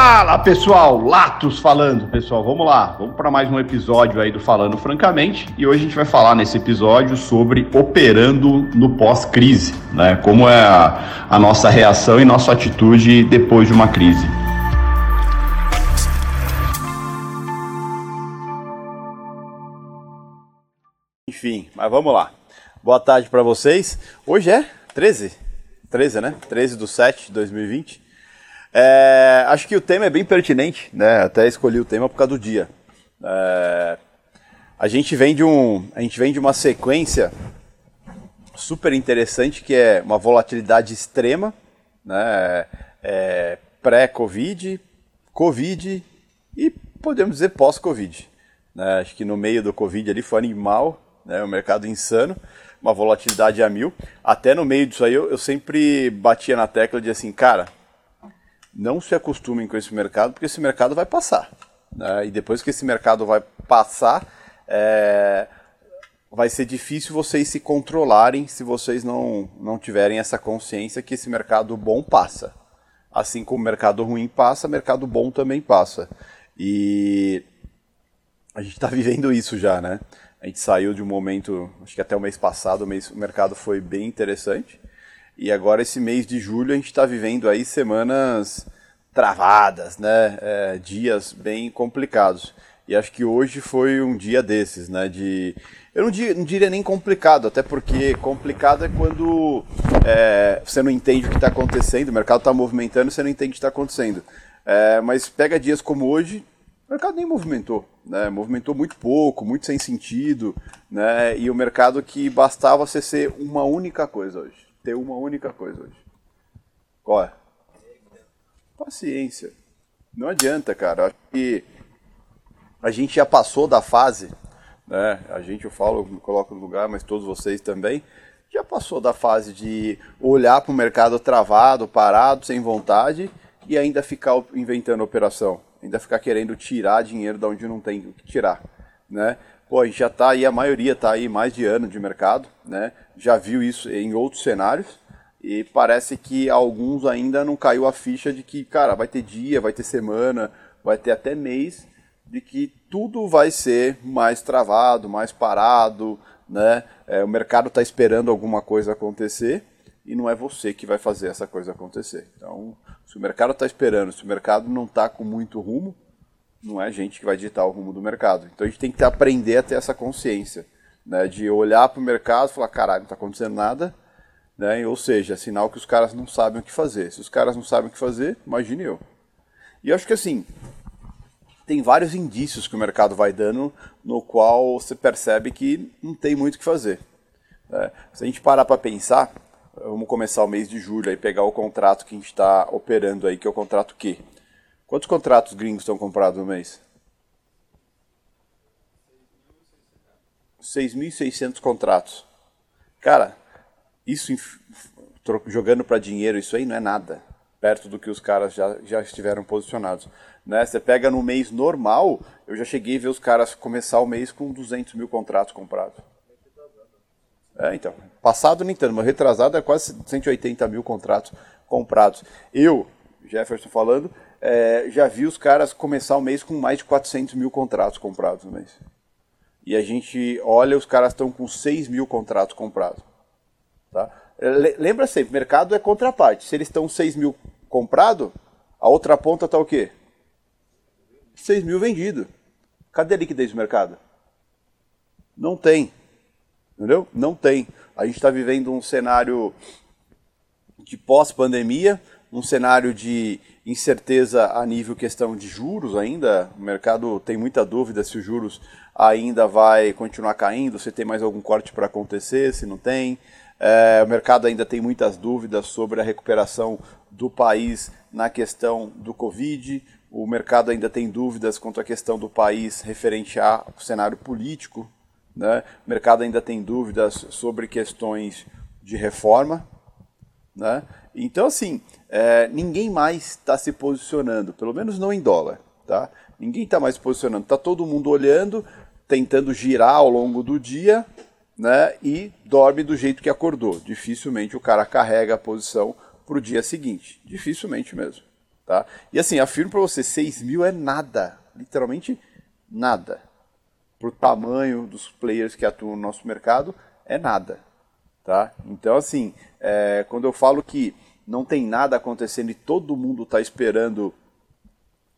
Fala pessoal, Latos falando, pessoal. Vamos lá, vamos para mais um episódio aí do Falando Francamente. E hoje a gente vai falar nesse episódio sobre operando no pós-crise, né? Como é a, a nossa reação e nossa atitude depois de uma crise. Enfim, mas vamos lá. Boa tarde para vocês. Hoje é 13? 13, né? 13 do 7 de 2020. É, acho que o tema é bem pertinente, né? Até escolhi o tema por causa do dia. É, a gente vem de um, a gente vem de uma sequência super interessante que é uma volatilidade extrema, né? É, Pré-Covid, Covid e podemos dizer pós-Covid. Né? Acho que no meio do Covid ali foi animal, né? O mercado insano, uma volatilidade a mil. Até no meio disso aí eu, eu sempre batia na tecla de assim, cara não se acostumem com esse mercado, porque esse mercado vai passar. Né? E depois que esse mercado vai passar, é, vai ser difícil vocês se controlarem se vocês não, não tiverem essa consciência que esse mercado bom passa. Assim como o mercado ruim passa, mercado bom também passa. E a gente está vivendo isso já, né? A gente saiu de um momento, acho que até o mês passado, o, o mercado foi bem interessante. E agora esse mês de julho a gente está vivendo aí semanas travadas, né? É, dias bem complicados. E acho que hoje foi um dia desses, né? De eu não diria, não diria nem complicado, até porque complicado é quando é, você não entende o que está acontecendo, o mercado está movimentando, você não entende o que está acontecendo. É, mas pega dias como hoje, o mercado nem movimentou, né? Movimentou muito pouco, muito sem sentido, né? E o mercado que bastava ser uma única coisa hoje ter uma única coisa hoje. Qual é? Paciência. Não adianta, cara. Acho que a gente já passou da fase, né? A gente, eu falo, me coloco no lugar, mas todos vocês também, já passou da fase de olhar para o mercado travado, parado, sem vontade e ainda ficar inventando operação, ainda ficar querendo tirar dinheiro de onde não tem o que tirar, né? Pô, já está aí, a maioria está aí mais de ano de mercado, né? Já viu isso em outros cenários e parece que alguns ainda não caiu a ficha de que, cara, vai ter dia, vai ter semana, vai ter até mês de que tudo vai ser mais travado, mais parado, né? É, o mercado está esperando alguma coisa acontecer e não é você que vai fazer essa coisa acontecer. Então, se o mercado está esperando, se o mercado não está com muito rumo, não é a gente que vai ditar o rumo do mercado. Então a gente tem que aprender a ter essa consciência, né, de olhar para o mercado e falar, caralho, não está acontecendo nada, né, ou seja, é sinal que os caras não sabem o que fazer. Se os caras não sabem o que fazer, imagine eu. E eu acho que assim, tem vários indícios que o mercado vai dando no qual você percebe que não tem muito o que fazer. Né? Se a gente parar para pensar, vamos começar o mês de julho e pegar o contrato que a gente está operando aí, que é o contrato Q. Quantos contratos gringos estão comprados no mês? 6.600 contratos. Cara, isso jogando para dinheiro, isso aí não é nada. Perto do que os caras já, já estiveram posicionados. Né? Você pega no mês normal, eu já cheguei a ver os caras começar o mês com 200 mil contratos comprados. É, então. Passado nem tanto, mas retrasado é quase 180 mil contratos comprados. Eu, Jefferson falando, é, já vi os caras começar o mês com mais de 400 mil contratos comprados no mês. E a gente olha, os caras estão com 6 mil contratos comprados. Tá? Lembra sempre, mercado é contraparte. Se eles estão 6 mil comprado, a outra ponta está o quê? 6 mil vendido. Cadê a liquidez do mercado? Não tem. Entendeu? Não tem. A gente está vivendo um cenário de pós-pandemia, um cenário de incerteza a nível questão de juros ainda. O mercado tem muita dúvida se os juros ainda vai continuar caindo, se tem mais algum corte para acontecer, se não tem. É, o mercado ainda tem muitas dúvidas sobre a recuperação do país na questão do Covid. O mercado ainda tem dúvidas quanto à questão do país referente ao cenário político. Né? O mercado ainda tem dúvidas sobre questões de reforma. Né? Então, assim, é, ninguém mais está se posicionando, pelo menos não em dólar. Tá? Ninguém está mais se posicionando. Está todo mundo olhando, tentando girar ao longo do dia né, e dorme do jeito que acordou. Dificilmente o cara carrega a posição para o dia seguinte. Dificilmente mesmo. Tá? E assim, afirmo para você, 6 mil é nada, literalmente nada. Para o tamanho dos players que atuam no nosso mercado, é nada. Tá? Então, assim, é, quando eu falo que não tem nada acontecendo e todo mundo está esperando,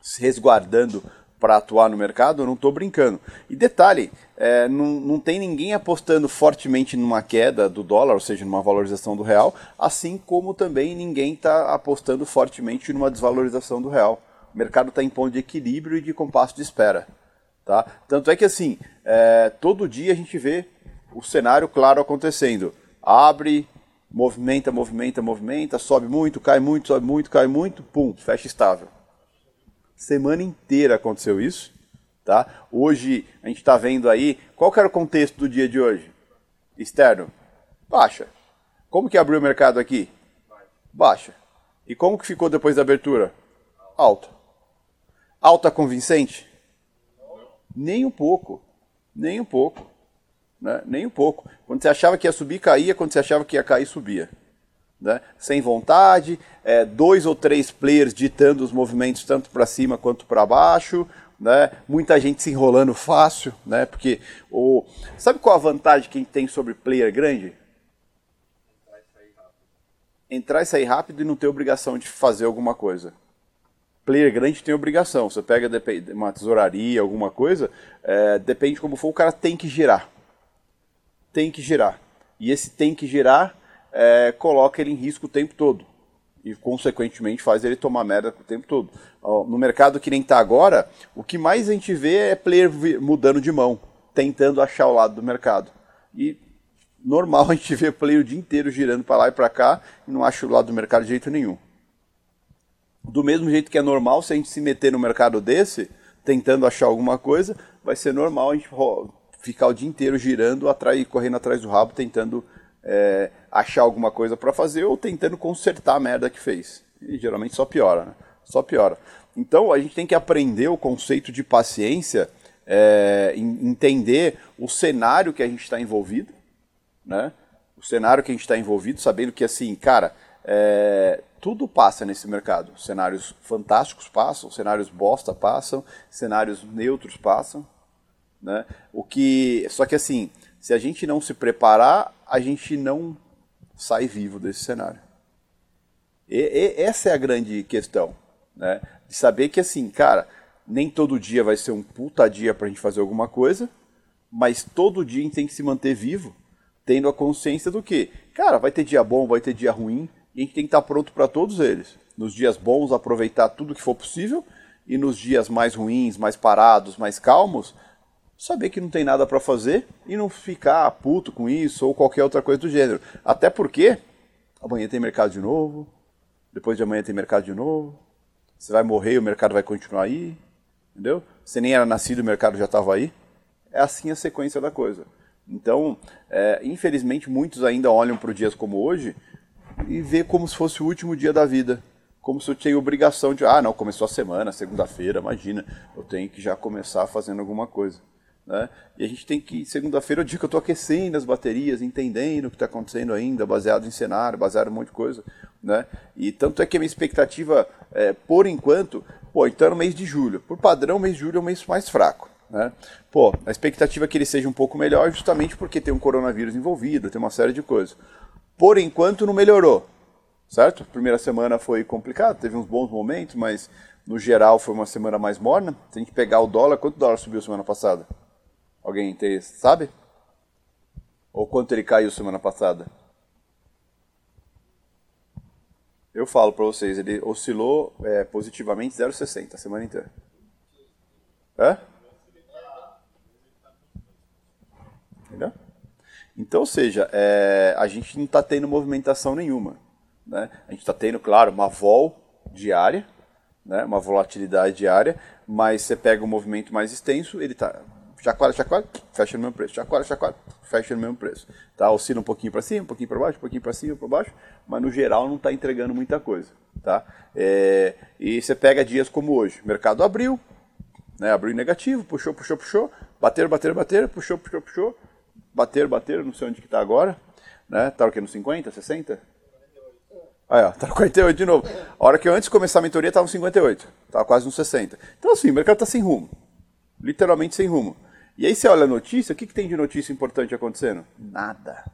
se resguardando para atuar no mercado, eu não estou brincando. E detalhe, é, não, não tem ninguém apostando fortemente numa queda do dólar, ou seja, numa valorização do real, assim como também ninguém está apostando fortemente numa desvalorização do real. O mercado está em ponto de equilíbrio e de compasso de espera. Tá? Tanto é que assim, é, todo dia a gente vê o cenário claro acontecendo. Abre, movimenta, movimenta, movimenta, sobe muito, cai muito, sobe muito, cai muito, pum, fecha estável. Semana inteira aconteceu isso. Tá? Hoje a gente está vendo aí. Qual era o contexto do dia de hoje? Externo. Baixa. Como que abriu o mercado aqui? Baixa. E como que ficou depois da abertura? Alta. Alta convincente? Nem um pouco. Nem um pouco. Né? Nem um pouco. Quando você achava que ia subir, caía. Quando você achava que ia cair, subia né? sem vontade, é, dois ou três players ditando os movimentos tanto para cima quanto para baixo, né? muita gente se enrolando fácil, né? porque o... sabe qual a vantagem que a gente tem sobre player grande? Entrar e sair rápido e não ter obrigação de fazer alguma coisa. Player grande tem obrigação. Você pega uma tesouraria, alguma coisa, é, depende como for, o cara tem que girar. Tem que girar. E esse tem que girar é, coloca ele em risco o tempo todo. E, consequentemente, faz ele tomar merda o tempo todo. No mercado que nem está agora, o que mais a gente vê é player mudando de mão, tentando achar o lado do mercado. E normal a gente vê player o dia inteiro girando para lá e para cá e não acha o lado do mercado de jeito nenhum. Do mesmo jeito que é normal, se a gente se meter no mercado desse, tentando achar alguma coisa, vai ser normal a gente ficar o dia inteiro girando, atrás, correndo atrás do rabo, tentando é, achar alguma coisa para fazer ou tentando consertar a merda que fez. E geralmente só piora, né? Só piora. Então a gente tem que aprender o conceito de paciência, é, entender o cenário que a gente está envolvido, né? O cenário que a gente está envolvido, sabendo que assim, cara, é, tudo passa nesse mercado. Cenários fantásticos passam, cenários bosta passam, cenários neutros passam, né? O que, só que assim, se a gente não se preparar, a gente não sai vivo desse cenário. E, e, essa é a grande questão, né? De saber que assim, cara, nem todo dia vai ser um puta dia pra gente fazer alguma coisa, mas todo dia a gente tem que se manter vivo, tendo a consciência do que, cara, vai ter dia bom, vai ter dia ruim, e a gente tem que estar pronto para todos eles. Nos dias bons, aproveitar tudo que for possível, e nos dias mais ruins, mais parados, mais calmos, saber que não tem nada para fazer e não ficar puto com isso ou qualquer outra coisa do gênero. Até porque amanhã tem mercado de novo, depois de amanhã tem mercado de novo. Você vai morrer e o mercado vai continuar aí, entendeu? Você nem era nascido, o mercado já estava aí. É assim a sequência da coisa. Então, é, infelizmente, muitos ainda olham para dias como hoje e vê como se fosse o último dia da vida. Como se eu tinha obrigação de, ah, não, começou a semana, segunda-feira, imagina, eu tenho que já começar fazendo alguma coisa. Né? E a gente tem que, segunda-feira, é o dia que eu estou aquecendo as baterias, entendendo o que está acontecendo ainda, baseado em cenário, baseado em um monte de coisa. Né? E tanto é que a minha expectativa, é, por enquanto, pô, então é no mês de julho. Por padrão, o mês de julho é o mês mais fraco. Né? Pô, a expectativa é que ele seja um pouco melhor, justamente porque tem um coronavírus envolvido, tem uma série de coisas. Por enquanto, não melhorou. Certo? Primeira semana foi complicado, teve uns bons momentos, mas no geral foi uma semana mais morna. A gente pegar o dólar, quanto dólar subiu semana passada? Alguém tem, sabe? Ou quanto ele caiu semana passada? Eu falo para vocês, ele oscilou é, positivamente 0,60 a semana inteira. É? Entendeu? Então, ou seja, é, a gente não está tendo movimentação nenhuma. Né? A gente está tendo, claro, uma vol diária, né? uma volatilidade diária, mas você pega um movimento mais extenso, ele está chacoalha, chacoalha, fecha no mesmo preço, chacoalha, chacoalha, fecha no mesmo preço. Tá? Oscila um pouquinho para cima, um pouquinho para baixo, um pouquinho para cima, para baixo, mas no geral não está entregando muita coisa. Tá? É, e você pega dias como hoje, mercado abriu, né, abriu negativo, puxou, puxou, puxou, bater, bater, bater, puxou, puxou, puxou, bater, bater, não sei onde que está agora, né? Tá o que no 50, 60? Aí, ó, tá no 48 de novo. A hora que eu antes de começar a mentoria tava no 58, tava quase no 60. Então assim, o mercado tá sem rumo. Literalmente sem rumo. E aí você olha a notícia, o que, que tem de notícia importante acontecendo? Nada.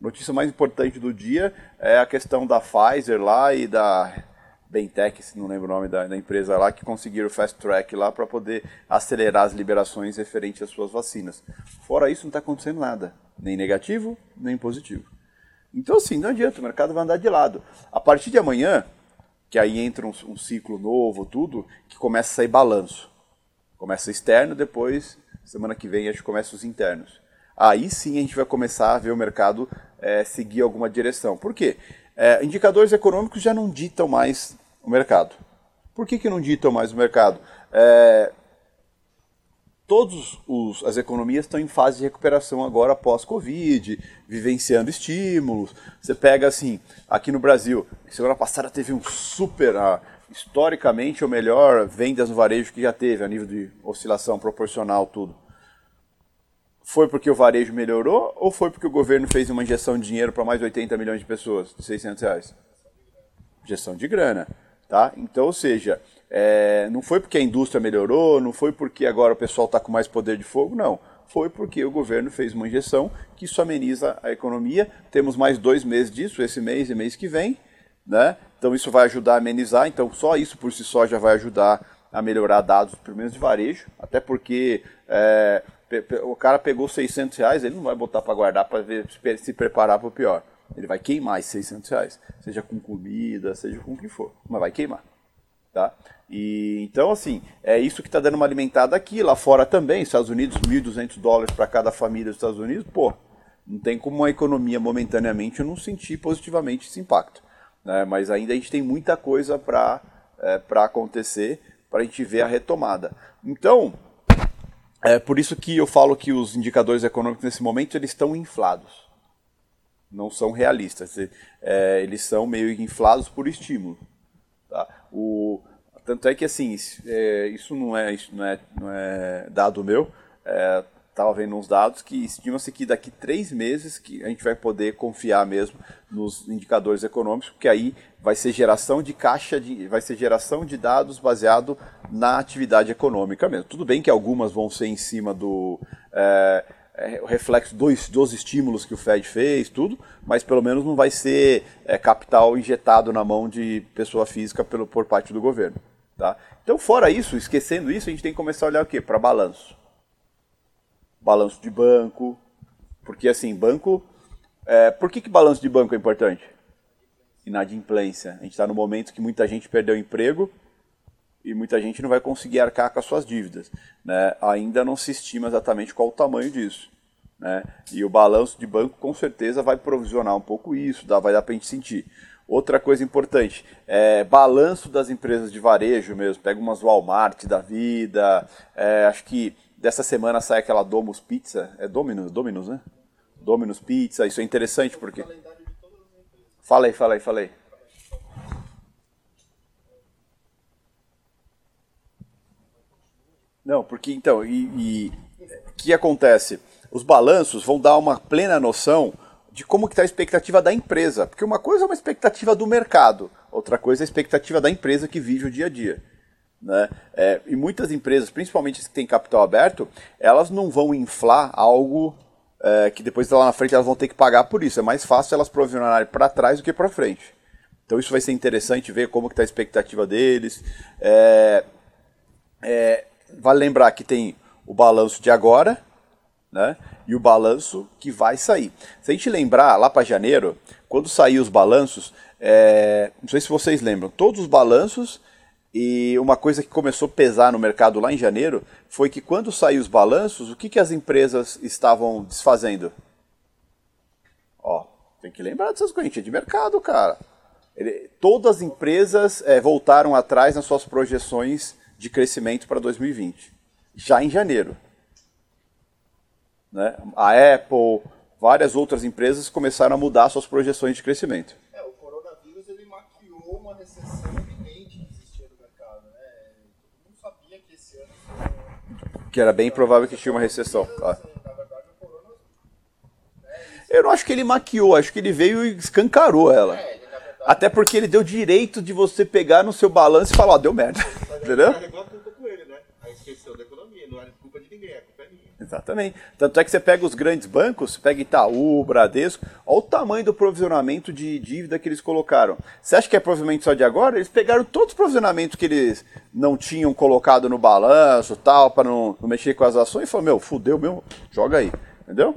Notícia mais importante do dia é a questão da Pfizer lá e da Bentec, se não lembro o nome da, da empresa lá, que conseguiram o fast track lá para poder acelerar as liberações referentes às suas vacinas. Fora isso, não está acontecendo nada, nem negativo, nem positivo. Então, assim, não adianta, o mercado vai andar de lado. A partir de amanhã, que aí entra um, um ciclo novo, tudo, que começa a sair balanço. Começa externo, depois, semana que vem, acho que começa os internos. Aí sim a gente vai começar a ver o mercado é, seguir alguma direção. Por quê? É, indicadores econômicos já não ditam mais o mercado. Por que, que não ditam mais o mercado? É, todas as economias estão em fase de recuperação agora pós-Covid, vivenciando estímulos. Você pega assim, aqui no Brasil, semana passada teve um super, ah, historicamente, o melhor vendas no varejo que já teve, a nível de oscilação proporcional, tudo. Foi porque o varejo melhorou ou foi porque o governo fez uma injeção de dinheiro para mais de 80 milhões de pessoas, de 600 reais? Injeção de grana. Tá? Então, ou seja, é, não foi porque a indústria melhorou, não foi porque agora o pessoal está com mais poder de fogo, não. Foi porque o governo fez uma injeção que isso ameniza a economia. Temos mais dois meses disso, esse mês e mês que vem. Né? Então isso vai ajudar a amenizar. Então só isso por si só já vai ajudar a melhorar dados, pelo menos de varejo. Até porque é, o cara pegou 600 reais, ele não vai botar para guardar para se preparar para o pior. Ele vai queimar esses 600 reais, seja com comida, seja com o que for, mas vai queimar. Tá? E então assim, é isso que está dando uma alimentada aqui, lá fora também, Estados Unidos, 1.200 dólares para cada família dos Estados Unidos, pô, não tem como uma economia momentaneamente não sentir positivamente esse impacto. Né? Mas ainda a gente tem muita coisa para é, acontecer, para a gente ver a retomada. Então, é por isso que eu falo que os indicadores econômicos nesse momento eles estão inflados não são realistas. É, eles são meio inflados por estímulo. Tá? O, tanto é que assim, é, isso, não é, isso não, é, não é dado meu. Estava vendo uns dados que estima-se que daqui três meses que a gente vai poder confiar mesmo nos indicadores econômicos, porque aí vai ser geração de caixa, de, vai ser geração de dados baseado na atividade econômica mesmo. Tudo bem que algumas vão ser em cima do é, é, reflexo dos, dos estímulos que o Fed fez, tudo, mas pelo menos não vai ser é, capital injetado na mão de pessoa física pelo, por parte do governo. Tá? Então, fora isso, esquecendo isso, a gente tem que começar a olhar o quê? Para balanço. Balanço de banco, porque assim, banco. É, por que, que balanço de banco é importante? Inadimplência. A gente está no momento que muita gente perdeu emprego e muita gente não vai conseguir arcar com as suas dívidas. Né? Ainda não se estima exatamente qual o tamanho disso. Né? E o balanço de banco com certeza vai provisionar um pouco isso, dá, vai dar para a gente sentir. Outra coisa importante, é balanço das empresas de varejo mesmo. Pega umas Walmart da vida. É, acho que dessa semana sai aquela Domus Pizza. É Dominus, Dominus, né? Dominus Pizza. Isso é interessante porque. Falei, falei, falei. Não, porque então, e o que acontece? Os balanços vão dar uma plena noção de como está a expectativa da empresa. Porque uma coisa é uma expectativa do mercado, outra coisa é a expectativa da empresa que vive o dia a dia. Né? É, e muitas empresas, principalmente as que têm capital aberto, elas não vão inflar algo é, que depois lá na frente elas vão ter que pagar por isso. É mais fácil elas provisionarem para trás do que para frente. Então isso vai ser interessante ver como está a expectativa deles. É, é, vale lembrar que tem o balanço de agora, né? E o balanço que vai sair. Se a gente lembrar lá para janeiro, quando saíram os balanços, é, não sei se vocês lembram, todos os balanços e uma coisa que começou a pesar no mercado lá em janeiro foi que quando saiu os balanços, o que, que as empresas estavam desfazendo? Ó, tem que lembrar dessas coisas, é de mercado, cara. Ele, todas as empresas é, voltaram atrás nas suas projeções de crescimento para 2020, já em janeiro. Né? A Apple, várias outras empresas começaram a mudar suas projeções de crescimento. É, o coronavírus ele maquiou uma recessão iminente que existia no mercado. Né? Todo mundo sabia que esse ano. Que era bem provável que tinha uma recessão. Ah. Eu não acho que ele maquiou, acho que ele veio e escancarou ela. Até porque ele deu direito de você pegar no seu balanço e falar, ó, deu merda. Entendeu? Carregou a culpa com ele, né? Aí esqueceu da economia. Não era culpa de ninguém, a culpa é minha. Exatamente. Tanto é que você pega os grandes bancos, você pega Itaú, Bradesco, olha o tamanho do provisionamento de dívida que eles colocaram. Você acha que é provavelmente só de agora? Eles pegaram todos os provisionamentos que eles não tinham colocado no balanço tal, para não, não mexer com as ações, e falaram, meu, fudeu, meu, joga aí. Entendeu?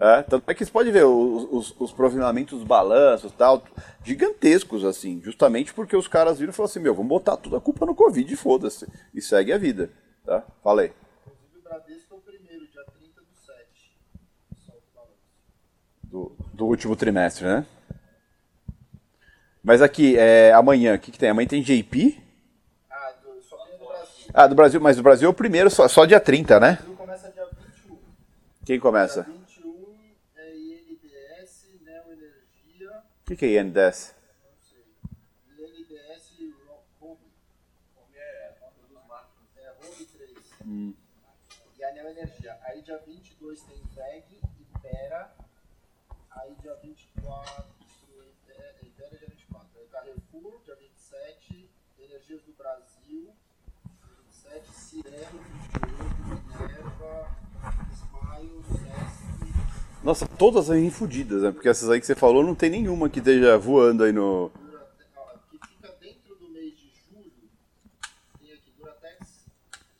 É tanto é que você pode ver os, os, os provisionamentos dos balanços tal, gigantescos, assim, justamente porque os caras viram e falaram assim, meu, vamos botar toda a culpa no Covid, foda-se. E segue a vida. Tá? Falei. Inclusive o Bradesco é o primeiro, dia 30 do 7. Solta o balanço. Do, do último trimestre, né? Mas aqui, é, amanhã, o que, que tem? Amanhã tem JP. Ah, do, só tem do Brasil. Ah, do Brasil, mas do Brasil é o primeiro, só, só dia 30, né? O Brasil começa dia 21. Quem começa? Dia 21 é INDS, Neo Energia, O que, que é INDS? não sei. INDS Home. Home é nome dos máquinas. É Home 3. E a Neo Energia. Aí dia 22 tem VEG, Ipera. Aí dia 24, Ipera, Ipera é dia 24. Aí Carrefour, dia 27. Energias do Brasil, dia 27. Cirelo, 28. Minerva, Smile, Sesc. Nossa, todas aí fodidas, né? Porque essas aí que você falou, não tem nenhuma que esteja voando aí no. Que fica dentro do mês de julho, tem aqui Duratex,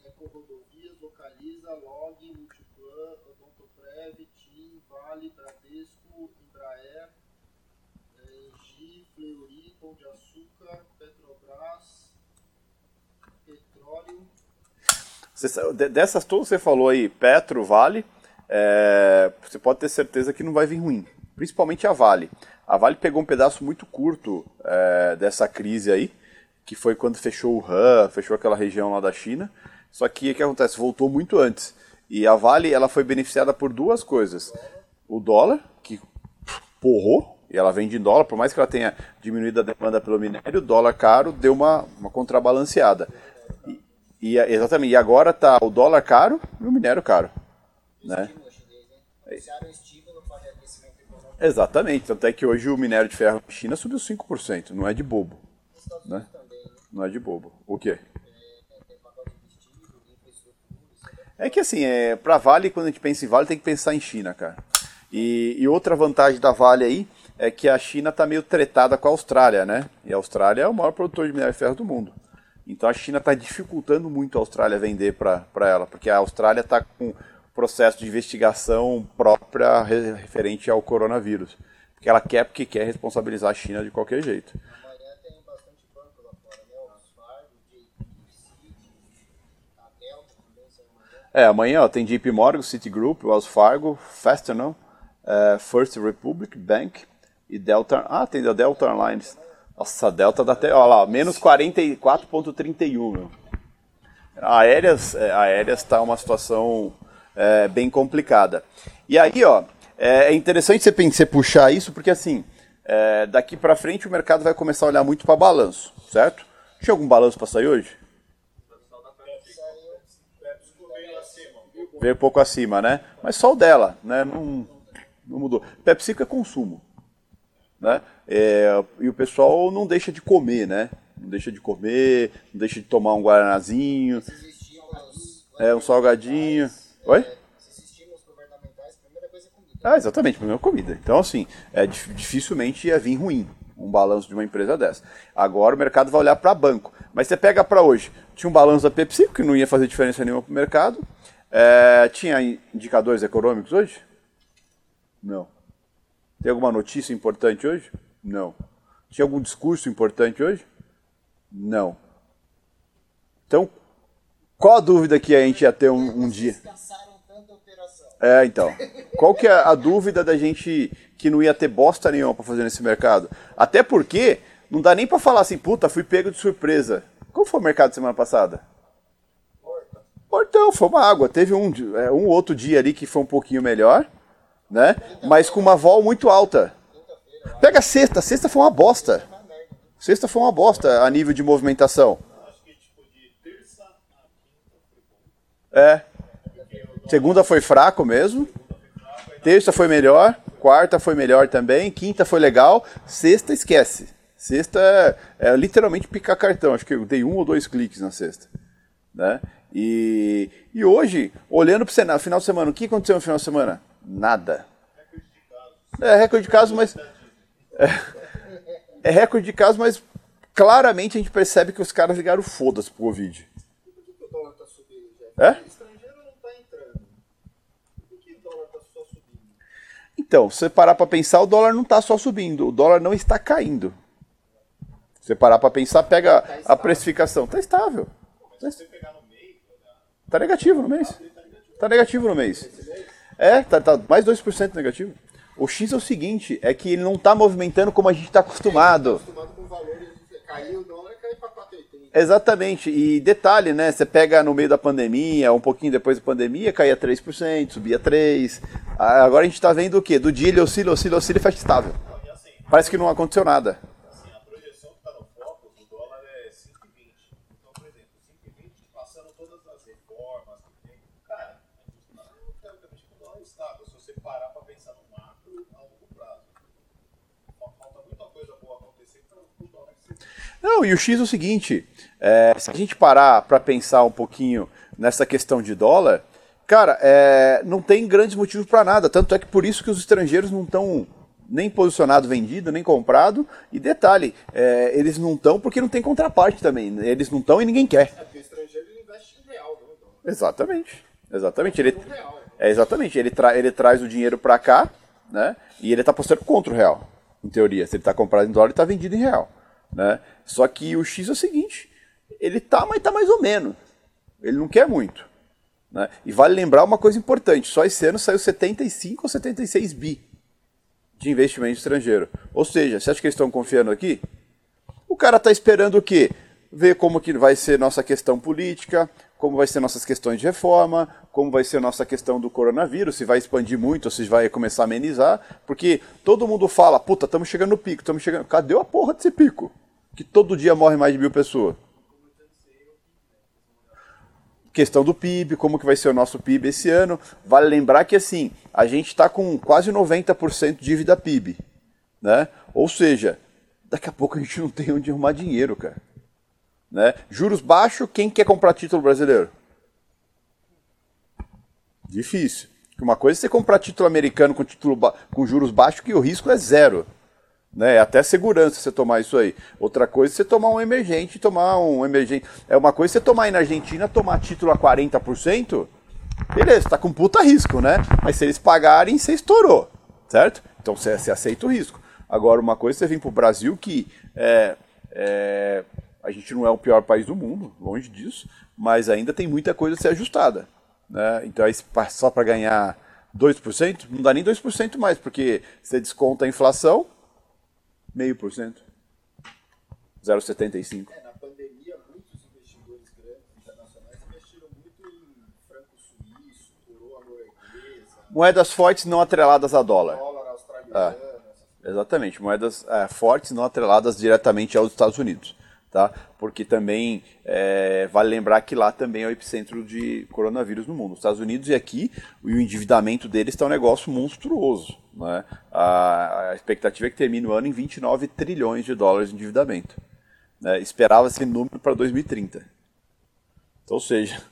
Ecorodovias, Localiza, Log, Multiplan, Odontoprev, TIM, Vale, Bradesco, Pão de Açúcar, Petrobras, Petróleo, Você sa- de- dessas todas que você falou aí, Petro, Vale, é, você pode ter certeza que não vai vir ruim. Principalmente a Vale. A Vale pegou um pedaço muito curto é, dessa crise aí, que foi quando fechou o Han, fechou aquela região lá da China. Só que o que acontece? Voltou muito antes. E a Vale ela foi beneficiada por duas coisas. O dólar, que porrou, e ela vende em dólar, por mais que ela tenha diminuído a demanda pelo minério, o dólar caro deu uma, uma contrabalanceada. E, e, exatamente, e agora tá o dólar caro e o minério caro. Né? estímulo chinês, né? Para Exatamente, tanto é que hoje o minério de ferro na China subiu 5%, não é de bobo. Né? Também, né? Não é de bobo. O quê? É, é É que assim, é, pra Vale, quando a gente pensa em Vale, tem que pensar em China, cara. E, e outra vantagem da Vale aí é que a China tá meio tretada com a Austrália, né? E a Austrália é o maior produtor de minério de ferro do mundo. Então a China está dificultando muito a Austrália vender para ela, porque a Austrália está com processo de investigação própria re- referente ao coronavírus. Porque ela quer, porque quer responsabilizar a China de qualquer jeito. É, amanhã ó, tem JP Morgan, Citigroup, Wells Fargo, Fastenal, eh, First Republic Bank e Delta. Ah, tem a Delta Airlines. Nossa, a Delta dá até. Olha lá, menos 44,31. meu. Aéreas, é, aéreas está uma situação é, bem complicada. E aí, ó, é é interessante você, você puxar isso, porque assim, é, daqui para frente o mercado vai começar a olhar muito para balanço, certo? Tinha algum balanço para sair hoje? Veio pouco acima, né? Mas só o dela, né? Não, não mudou. PepsiCo é consumo, né? É, e o pessoal não deixa de comer, né? Não deixa de comer, não deixa de tomar um guaranazinho, é um salgadinho. Oi? Primeira coisa é comida. Ah, exatamente, primeiro comida. Então, assim, é, dif- dificilmente ia vir ruim um balanço de uma empresa dessa. Agora o mercado vai olhar para banco. Mas você pega para hoje, tinha um balanço da PepsiCo, que não ia fazer diferença nenhuma para o mercado. É, tinha indicadores econômicos hoje? Não. Tem alguma notícia importante hoje? Não. Tinha algum discurso importante hoje? Não. Então, qual a dúvida que a gente ia ter um, um dia? É, então. Qual que é a dúvida da gente que não ia ter bosta nenhuma pra fazer nesse mercado? Até porque não dá nem pra falar assim, puta, fui pego de surpresa. Como foi o mercado semana passada? Portão, foi uma água. Teve um, é, um outro dia ali que foi um pouquinho melhor, né? Mas com uma vol muito alta. Pega a sexta, sexta foi uma bosta. Sexta foi uma bosta a nível de movimentação. É. Segunda foi fraco mesmo. Terça foi melhor. Quarta foi melhor também. Quinta foi legal. Sexta, esquece. Sexta é, é literalmente picar cartão. Acho que eu dei um ou dois cliques na sexta. Né? E, e hoje, olhando para o final de semana, o que aconteceu no final de semana? Nada. É recorde de casos, mas. É, é recorde de casos, mas claramente a gente percebe que os caras ligaram foda-se pro Covid. Por que, o dólar tá subindo, Jeff? É? O estrangeiro não tá entrando. Por que o dólar tá só subindo? Então, se você parar para pensar, o dólar não está só subindo, o dólar não está caindo. Se você parar para pensar, pega a precificação, tá estável. Se você pegar no meio, olhar, Tá negativo no mês. Tá negativo no mês. É, tá, tá mais 2% negativo. O X é o seguinte, é que ele não tá movimentando como a gente tá acostumado. Acostumado com valores, caiu o dólar, caiu pra 4,80. Exatamente. E detalhe, né? Você pega no meio da pandemia, um pouquinho depois da pandemia, caía 3%, subia 3%. Ah, Agora a gente tá vendo o quê? Do dia ele oscila, oscila, oscila e fecha estável. Parece que não aconteceu nada. assim, a projeção que está no foco do dólar é 5,20. Então, por exemplo, 5,20 passando todas as reformas que tem. Cara, teoricamente o dólar é estável. Se você parar para pensar no macro a longo prazo. Fa- Falta muita coisa boa acontecer para o dólar ser. Não, e o X é o seguinte: é, se a gente parar para pensar um pouquinho nessa questão de dólar, cara, é, não tem grandes motivos para nada. Tanto é que por isso que os estrangeiros não estão nem posicionado vendido, nem comprado. E detalhe, é, eles não estão porque não tem contraparte também. Eles não estão e ninguém quer. É porque o estrangeiro ele investe em real, não em dólar. Exatamente. Exatamente. Ele, No real. é, exatamente. Ele, tra ele traz o dinheiro para cá, né? E ele está apostando contra o real, em teoria. Se ele está comprado em dólar, ele está vendido em real, né? Só que o X é o seguinte, ele tá, mas tá mais ou menos. Ele não quer muito, né? E vale lembrar uma coisa importante, só esse ano saiu 75 ou 76 bi de investimento estrangeiro. Ou seja, você acha que eles estão confiando aqui? O cara está esperando o quê? Ver como que vai ser nossa questão política, como vai ser nossas questões de reforma, como vai ser nossa questão do coronavírus, se vai expandir muito se vai começar a amenizar, porque todo mundo fala, puta, estamos chegando no pico, estamos chegando. Cadê a porra desse pico? Que todo dia morre mais de mil pessoas. Questão do PIB, como que vai ser o nosso PIB esse ano. Vale lembrar que assim, a gente está com quase 90% de dívida PIB, né? Ou seja, daqui a pouco a gente não tem onde arrumar dinheiro, cara. Né? Juros baixos, quem quer comprar título brasileiro? Difícil. Uma coisa é você comprar título americano com, título com juros baixos, que o risco é zero. Né? É até segurança você tomar isso aí. Outra coisa é você tomar um emergente, tomar um emergente. É uma coisa você tomar aí na Argentina, tomar título a 40%, beleza, tá com puta risco, né? Mas se eles pagarem, você estourou, certo? Então você, você aceita o risco. Agora, uma coisa é você vir pro Brasil que é, é, a gente não é o pior país do mundo, longe disso, mas ainda tem muita coisa a ser ajustada. Né? Então, aí, só para ganhar 2%, não dá nem 2% mais, porque você desconta a inflação, meio por cento. 0,75. É, na pandemia, muitos investidores grandes internacionais investiram muito em franco suíço, coroa norueguesa, Moedas fortes não atreladas a dólar. dólar australiano. essas Exatamente, moedas é, fortes não atreladas diretamente aos Estados Unidos, tá? Porque também é, vale lembrar que lá também é o epicentro de coronavírus no mundo. Os Estados Unidos e aqui o endividamento deles está um negócio monstruoso, né? A, a expectativa é que termine o ano em 29 trilhões de dólares de endividamento. né? Esperava esse número para 2030. Então, ou seja,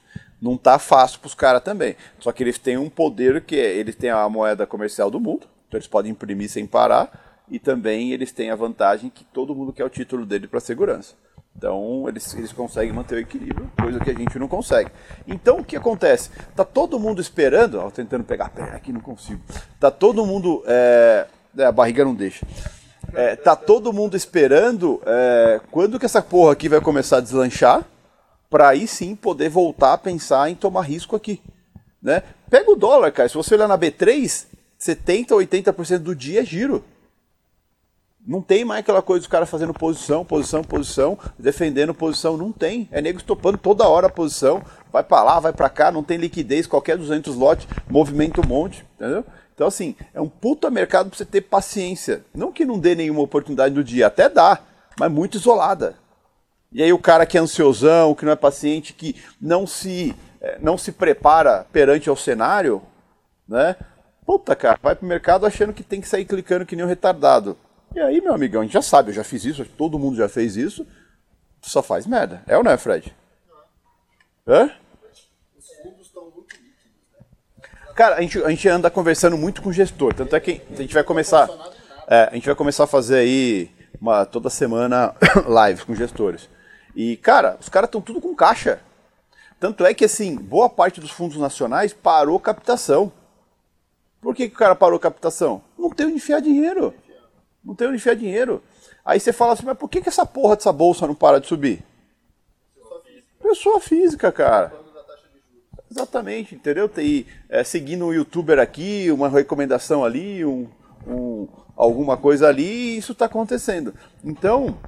não tá fácil para os caras também. Só que eles têm um poder que é, eles têm a moeda comercial do mundo, então eles podem imprimir sem parar, e também eles têm a vantagem que todo mundo quer o título dele para segurança. Então eles, eles conseguem manter o equilíbrio, coisa que a gente não consegue. Então o que acontece? Tá todo mundo esperando, ó, tentando pegar a perna aqui, não consigo. Tá todo mundo. é, é, a barriga não deixa. É, tá todo mundo esperando é, quando que essa porra aqui vai começar a deslanchar para aí sim poder voltar a pensar em tomar risco aqui. Né? Pega o dólar, cara. Se você olhar na B3, 70%, 80% do dia é giro. Não tem mais aquela coisa dos caras fazendo posição, posição, posição, defendendo posição. Não tem. É nego estopando toda hora a posição. Vai para lá, vai para cá, não tem liquidez. Qualquer 200 lotes, movimenta um monte. Entendeu? Então, assim, é um puta mercado para você ter paciência. Não que não dê nenhuma oportunidade no dia, até dá, mas muito isolada. E aí o cara que é ansiosão, que não é paciente, que não se, eh, não se prepara perante ao cenário, né? Puta, cara, vai pro mercado achando que tem que sair clicando que nem um retardado. E aí, meu amigão, a gente já sabe, eu já fiz isso, todo mundo já fez isso, só faz merda. É ou não é, Fred? Hã? Os fundos estão muito líquidos, né? Cara, a gente, a gente anda conversando muito com o gestor, tanto é que a gente vai começar. É, a gente vai começar a fazer aí uma, toda semana lives com gestores. E, cara, os caras estão tudo com caixa. Tanto é que, assim, boa parte dos fundos nacionais parou captação. Por que, que o cara parou captação? Não tem onde enfiar dinheiro. Não tem onde enfiar dinheiro. Aí você fala assim, mas por que, que essa porra dessa bolsa não para de subir? Pessoa física, cara. Exatamente, entendeu? Tem, é, seguindo um youtuber aqui, uma recomendação ali, um, um, alguma coisa ali, e isso está acontecendo. Então,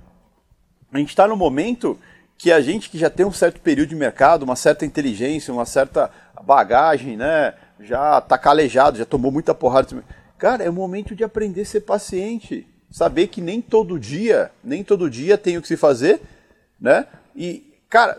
a gente está no momento que a gente que já tem um certo período de mercado, uma certa inteligência, uma certa bagagem, né? Já tá calejado, já tomou muita porrada. Cara, é o momento de aprender a ser paciente. Saber que nem todo dia, nem todo dia tem o que se fazer, né? E, cara,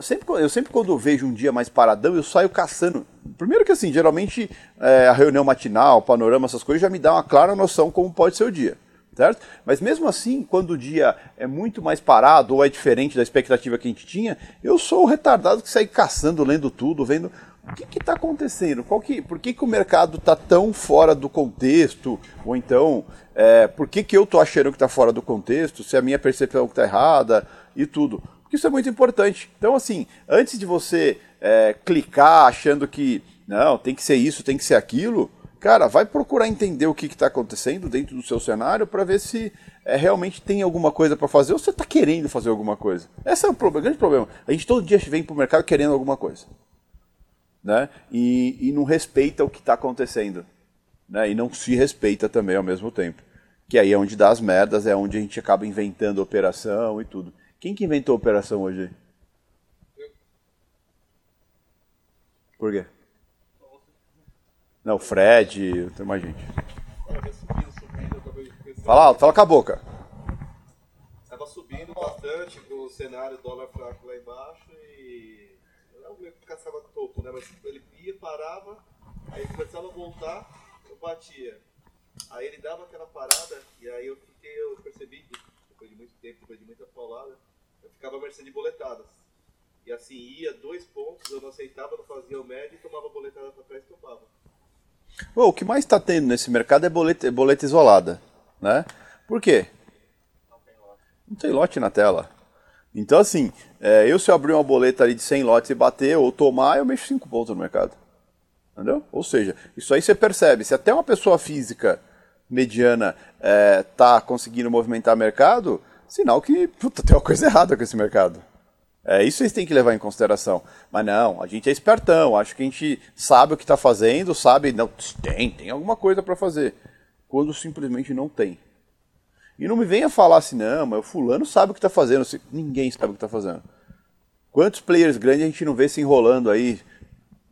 sempre, eu sempre quando vejo um dia mais paradão, eu saio caçando. Primeiro que assim, geralmente é, a reunião matinal, o panorama, essas coisas já me dá uma clara noção como pode ser o dia. Certo? Mas mesmo assim, quando o dia é muito mais parado ou é diferente da expectativa que a gente tinha, eu sou o retardado que sai caçando, lendo tudo, vendo o que está acontecendo? Qual que, por que, que o mercado está tão fora do contexto? Ou então, é, por que, que eu estou achando que está fora do contexto? Se a minha percepção está errada e tudo. Porque isso é muito importante. Então, assim, antes de você é, clicar achando que não, tem que ser isso, tem que ser aquilo, cara, vai procurar entender o que está acontecendo dentro do seu cenário para ver se é, realmente tem alguma coisa para fazer ou você está querendo fazer alguma coisa. Esse é o, problema, o grande problema. A gente todo dia vem para o mercado querendo alguma coisa né? E, e não respeita o que está acontecendo, né? E não se respeita também ao mesmo tempo. Que aí é onde dá as merdas, é onde a gente acaba inventando operação e tudo. Quem que inventou a operação hoje? Por quê? Não, o Fred, tem mais gente. Fala alto, fala com a boca. Estava subindo bastante com o cenário dólar fraco lá embaixo e não meio que caçava topo, né? Mas ele ia, parava, aí começava a voltar, eu batia. Aí ele dava aquela parada e aí eu fiquei, eu percebi que depois de muito tempo, depois de muita paulada, eu ficava à mercê de boletadas. E assim, ia dois pontos, eu não aceitava, não fazia o médio e tomava boletada pra trás e topava. Bom, o que mais está tendo nesse mercado é boleta, boleta isolada, né? Por quê? Não tem lote na tela. Então, assim, é, eu se eu abrir uma boleta ali de 100 lotes e bater ou tomar, eu mexo 5 pontos no mercado. Entendeu? Ou seja, isso aí você percebe. Se até uma pessoa física mediana é, tá conseguindo movimentar mercado, sinal que puta, tem uma coisa errada com esse mercado. É, isso vocês têm que levar em consideração. Mas não, a gente é espertão, acho que a gente sabe o que está fazendo, sabe, não, tem, tem alguma coisa para fazer. Quando simplesmente não tem. E não me venha falar assim, não, mas o fulano sabe o que está fazendo. Ninguém sabe o que está fazendo. Quantos players grandes a gente não vê se enrolando aí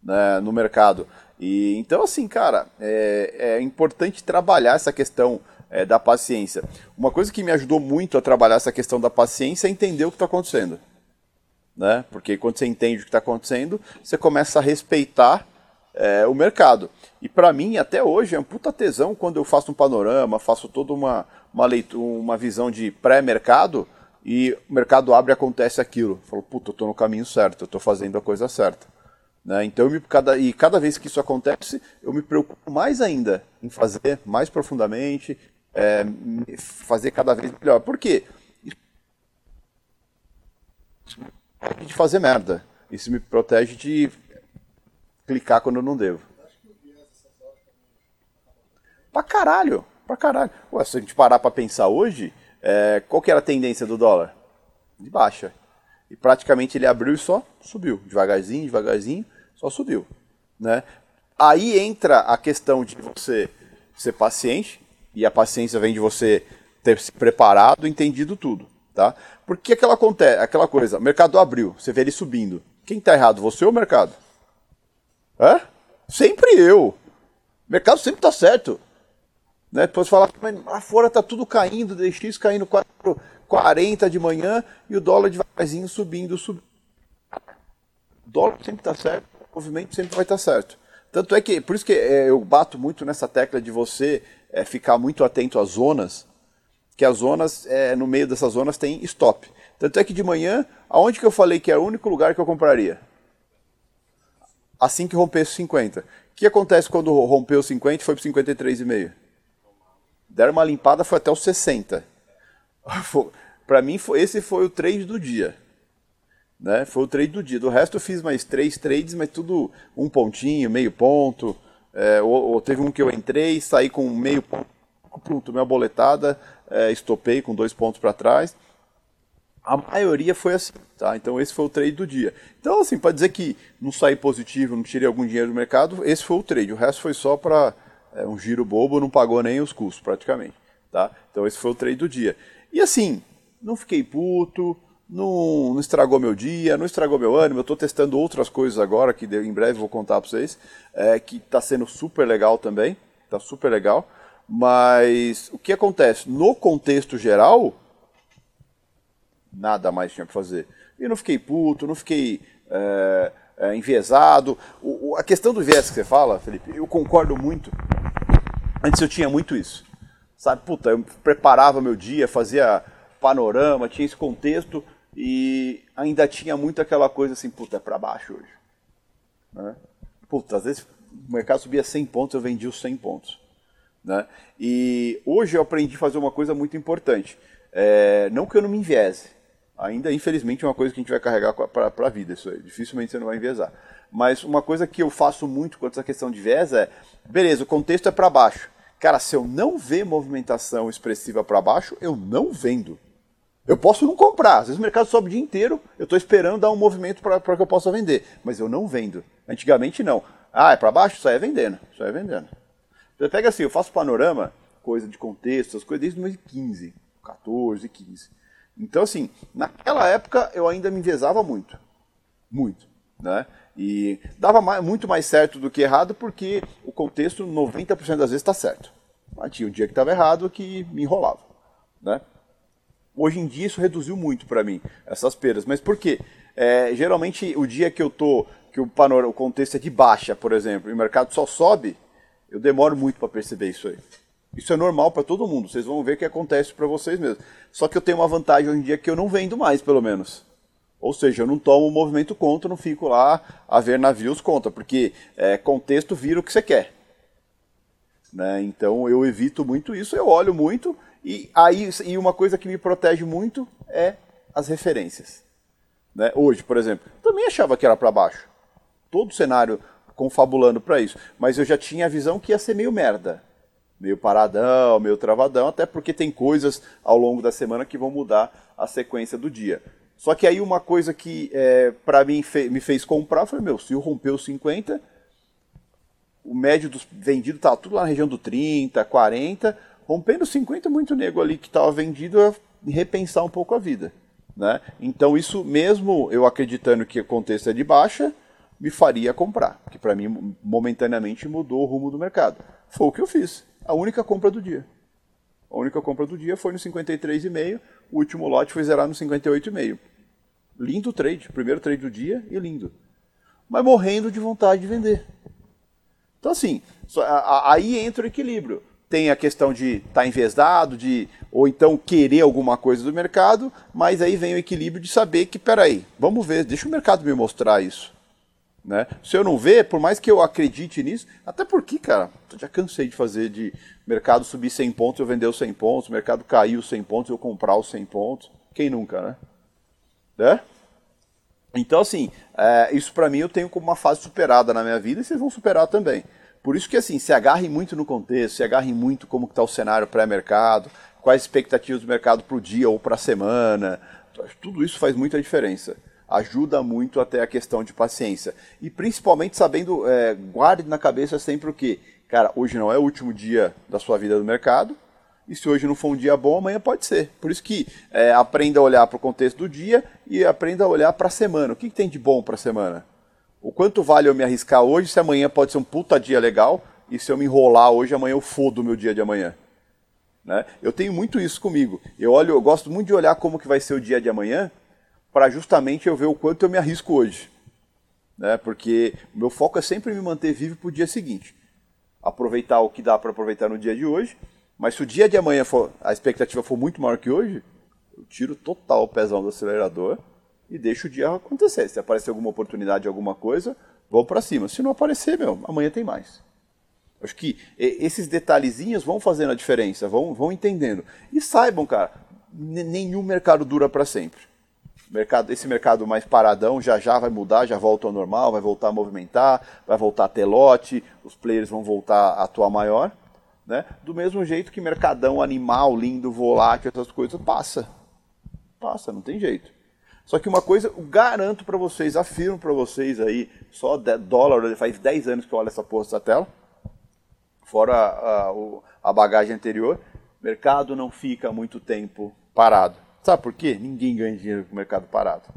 né, no mercado? E então, assim, cara, é, é importante trabalhar essa questão é, da paciência. Uma coisa que me ajudou muito a trabalhar essa questão da paciência é entender o que está acontecendo. Né? Porque quando você entende o que está acontecendo, você começa a respeitar é, o mercado. E para mim, até hoje, é um puta tesão quando eu faço um panorama, faço toda uma, uma, leitura, uma visão de pré-mercado e o mercado abre e acontece aquilo. Eu falo, puta, eu estou no caminho certo, eu estou fazendo a coisa certa. Né? Então, me, cada, e cada vez que isso acontece, eu me preocupo mais ainda em fazer mais profundamente, é, fazer cada vez melhor. Por quê? De fazer merda. Isso me protege de clicar quando eu não devo. Pra caralho, pra caralho. Ué, se a gente parar pra pensar hoje, é, qual que era a tendência do dólar? De baixa. E praticamente ele abriu e só subiu. Devagarzinho, devagarzinho, só subiu. Né? Aí entra a questão de você ser paciente, e a paciência vem de você ter se preparado, entendido tudo. Tá? Porque aquela, aquela coisa, o mercado abriu, você vê ele subindo. Quem está errado, você ou o mercado? Hã? Sempre eu. O mercado sempre está certo. Né? Depois falar, mas lá fora está tudo caindo, DX caindo 40 de manhã e o dólar devagarzinho subindo, subindo. O dólar sempre está certo, o movimento sempre vai estar tá certo. Tanto é que, por isso que é, eu bato muito nessa tecla de você é, ficar muito atento às zonas, que as zonas, é, no meio dessas zonas tem stop. Tanto é que de manhã, aonde que eu falei que é o único lugar que eu compraria? Assim que rompesse 50. O que acontece quando rompeu 50 e foi para 53,5? Deram uma limpada, foi até os 60. Para mim, foi, esse foi o trade do dia. Né? Foi o trade do dia. Do resto, eu fiz mais três trades, mas tudo um pontinho, meio ponto. É, ou, ou, teve um que eu entrei, saí com meio ponto, pronto, minha boletada, é, estopei com dois pontos para trás. A maioria foi assim, tá? Então esse foi o trade do dia. Então, assim, para dizer que não saí positivo, não tirei algum dinheiro do mercado, esse foi o trade. O resto foi só para é, um giro bobo, não pagou nem os custos, praticamente, tá? Então esse foi o trade do dia. E assim, não fiquei puto, não, não estragou meu dia, não estragou meu ânimo. Eu estou testando outras coisas agora, que em breve vou contar para vocês, é, que está sendo super legal também, está super legal. Mas o que acontece? No contexto geral, nada mais tinha para fazer. E não fiquei puto, não fiquei é, é, enviesado. O, o, a questão do viés que você fala, Felipe, eu concordo muito. Antes eu tinha muito isso. Sabe, puta, eu preparava meu dia, fazia panorama, tinha esse contexto e ainda tinha muito aquela coisa assim, puta, é para baixo hoje. Né? Puta, às vezes o mercado subia 100 pontos, eu vendi os 100 pontos. Né? E hoje eu aprendi a fazer uma coisa muito importante. É, não que eu não me enviese, ainda infelizmente é uma coisa que a gente vai carregar para a vida, isso aí. dificilmente você não vai enviesar. Mas uma coisa que eu faço muito quanto a questão de viés é, beleza, o contexto é para baixo. Cara, se eu não ver movimentação expressiva para baixo, eu não vendo. Eu posso não comprar, às vezes o mercado sobe o dia inteiro, eu estou esperando dar um movimento para que eu possa vender, mas eu não vendo. Antigamente não. Ah, é para baixo? Só é vendendo, só é vendendo. Você pega assim, eu faço panorama, coisa de contexto, essas coisas desde 2015, 14, 15. Então assim, naquela época eu ainda me envezava muito, muito, né? E dava mais, muito mais certo do que errado porque o contexto 90% das vezes está certo. Mas tinha um dia que estava errado que me enrolava, né? Hoje em dia isso reduziu muito para mim, essas perdas. Mas por quê? É, geralmente o dia que eu tô, que o, panorama, o contexto é de baixa, por exemplo, e o mercado só sobe, eu demoro muito para perceber isso aí. Isso é normal para todo mundo, vocês vão ver que acontece para vocês mesmos. Só que eu tenho uma vantagem hoje em dia que eu não vendo mais, pelo menos. Ou seja, eu não tomo o movimento contra, não fico lá a ver navios contra, porque é, contexto vira o que você quer. Né? Então eu evito muito isso, eu olho muito e aí e uma coisa que me protege muito é as referências. Né? Hoje, por exemplo, também achava que era para baixo. Todo o cenário confabulando para isso, mas eu já tinha a visão que ia ser meio merda, meio paradão, meio travadão, até porque tem coisas ao longo da semana que vão mudar a sequência do dia. Só que aí uma coisa que é, para mim fe me fez comprar foi, meu, se eu romper os 50, o médio dos vendidos estava tudo lá na região do 30, 40, rompendo 50 muito nego ali que estava vendido a repensar um pouco a vida. Né? Então isso mesmo eu acreditando que o contexto é de baixa, me faria comprar, que para mim momentaneamente mudou o rumo do mercado. Foi o que eu fiz, a única compra do dia. A única compra do dia foi no 53,5, o último lote foi zerar no 58,5. Lindo trade, primeiro trade do dia e lindo. Mas morrendo de vontade de vender. Então assim, aí entra o equilíbrio tem a questão de estar tá envesado, de ou então querer alguma coisa do mercado, mas aí vem o equilíbrio de saber que, peraí, vamos ver, deixa o mercado me mostrar isso. Né? Se eu não ver, por mais que eu acredite nisso, até porque, cara, eu já cansei de fazer de mercado subir 100 pontos, eu vender os 100 pontos, mercado cair os 100 pontos, eu comprar os 100 pontos. Quem nunca, né? né? Então, assim, é, isso para mim eu tenho como uma fase superada na minha vida e vocês vão superar também. Por isso que assim, se agarrem muito no contexto, se agarrem muito como está o cenário pré-mercado, quais expectativas do mercado para o dia ou para a semana. Tudo isso faz muita diferença. Ajuda muito até a questão de paciência. E principalmente sabendo, é, guarde na cabeça sempre o que, cara, hoje não é o último dia da sua vida do mercado, e se hoje não for um dia bom, amanhã pode ser. Por isso que é, aprenda a olhar para o contexto do dia e aprenda a olhar para a semana. O que, que tem de bom para a semana? O quanto vale eu me arriscar hoje se amanhã pode ser um puta dia legal e se eu me enrolar hoje, amanhã eu fodo o meu dia de amanhã. Né? Eu tenho muito isso comigo. Eu olho, eu gosto muito de olhar como que vai ser o dia de amanhã para justamente eu ver o quanto eu me arrisco hoje. Né? Porque o meu foco é sempre me manter vivo para o dia seguinte. Aproveitar o que dá para aproveitar no dia de hoje Mas se o dia de amanhã for, a expectativa for muito maior que hoje, eu tiro total o pezão do acelerador e deixo o dia acontecer. Se aparecer alguma oportunidade, alguma coisa, vou para cima. Se não aparecer, meu, amanhã tem mais. Acho que esses detalhezinhos vão fazendo a diferença, vão, vão entendendo. E saibam, cara, nenhum mercado dura para sempre. Mercado, esse mercado mais paradão já já vai mudar, já volta ao normal, vai voltar a movimentar, vai voltar a ter lote, os players vão voltar a atuar maior. Né? Do mesmo jeito que mercadão animal, lindo, volátil, essas coisas, passa. Passa, não tem jeito. Só que uma coisa, eu garanto para vocês, afirmo para vocês aí, só dólar, faz 10 anos que eu olho essa porra dessa tela, fora a, a, a bagagem anterior, mercado não fica muito tempo parado. Sabe por quê? Ninguém ganha dinheiro com o mercado parado.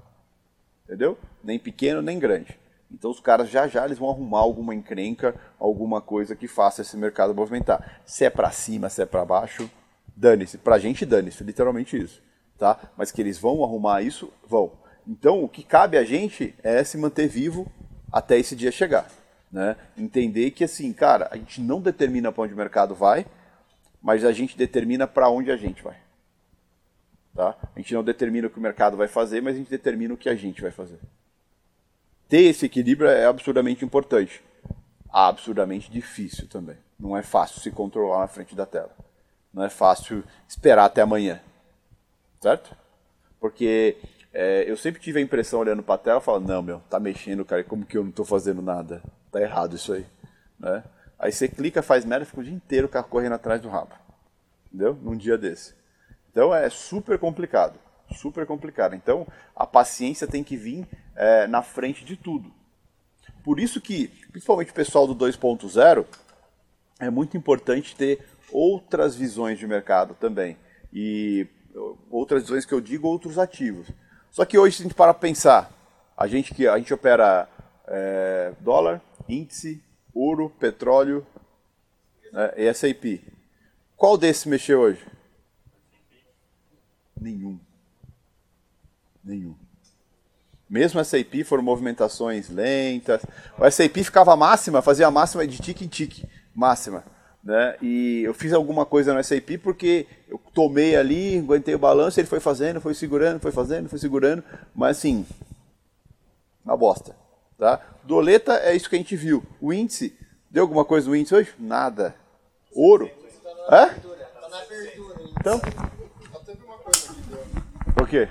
Entendeu? Nem pequeno, nem grande. Então os caras já já eles vão arrumar alguma encrenca, alguma coisa que faça esse mercado movimentar. Se é para cima, se é para baixo, dane-se. Pra gente dane-se, literalmente isso, tá? Mas que eles vão arrumar isso, vão. Então o que cabe a gente é se manter vivo até esse dia chegar, né? Entender que assim, cara, a gente não determina para onde o mercado vai, mas a gente determina para onde a gente vai. Tá? A gente não determina o que o mercado vai fazer, mas a gente determina o que a gente vai fazer ter esse equilíbrio é absurdamente importante. Absurdamente difícil também. Não é fácil se controlar na frente da tela. Não é fácil esperar até amanhã. Certo? Porque é, eu sempre tive a impressão olhando para a tela, falando, não, meu, tá mexendo, cara, como que eu não estou fazendo nada? Tá errado isso aí. Né? Aí você clica, faz merda, fica o dia inteiro o carro correndo atrás do rabo. Entendeu? Num dia desse. Então é super complicado super complicada. Então, a paciência tem que vir é, na frente de tudo. Por isso que, principalmente o pessoal do 2.0, é muito importante ter outras visões de mercado também. E outras visões que eu digo, outros ativos. Só que hoje, se a gente para pensar, a gente que a gente opera é, dólar, índice, ouro, petróleo né, e SAP. Qual desses mexeu hoje? Nenhum. Nenhum. Mesmo a SAP foram movimentações lentas. O SAP ficava máxima, fazia a máxima de tique em tique, máxima. Né? E eu fiz alguma coisa no SAP porque eu tomei ali, aguentei o balanço, ele foi fazendo, foi segurando, foi fazendo, foi segurando, mas assim, uma bosta. Tá? Doleta é isso que a gente viu. O índice, deu alguma coisa no índice hoje? Nada. Ouro? Hã? Então? O quê?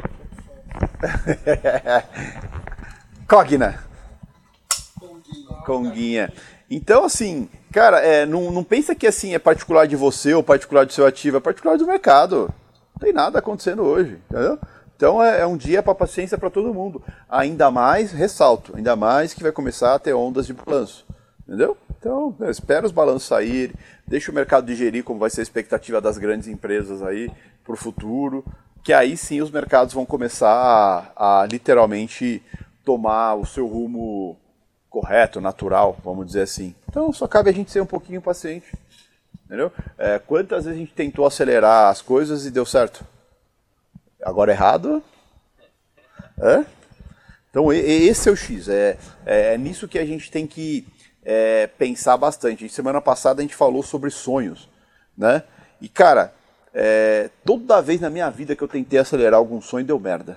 Cogna. Conguinha. Então, assim, cara, é, não, não pensa que assim é particular de você ou particular do seu ativo, é particular do mercado. Não tem nada acontecendo hoje, entendeu? Então é, é um dia para paciência para todo mundo. Ainda mais, ressalto, ainda mais que vai começar a ter ondas de balanço. Entendeu? Então, espera os balanços saírem, deixa o mercado digerir como vai ser a expectativa das grandes empresas aí para o futuro que aí sim os mercados vão começar a, a literalmente tomar o seu rumo correto, natural, vamos dizer assim. Então só cabe a gente ser um pouquinho paciente. Entendeu? É, quantas vezes a gente tentou acelerar as coisas e deu certo? Agora errado? É? Então esse é o X. É, é, é nisso que a gente tem que é, pensar bastante. Semana passada a gente falou sobre sonhos. Né? E cara, é, toda vez na minha vida que eu tentei acelerar algum sonho, deu merda.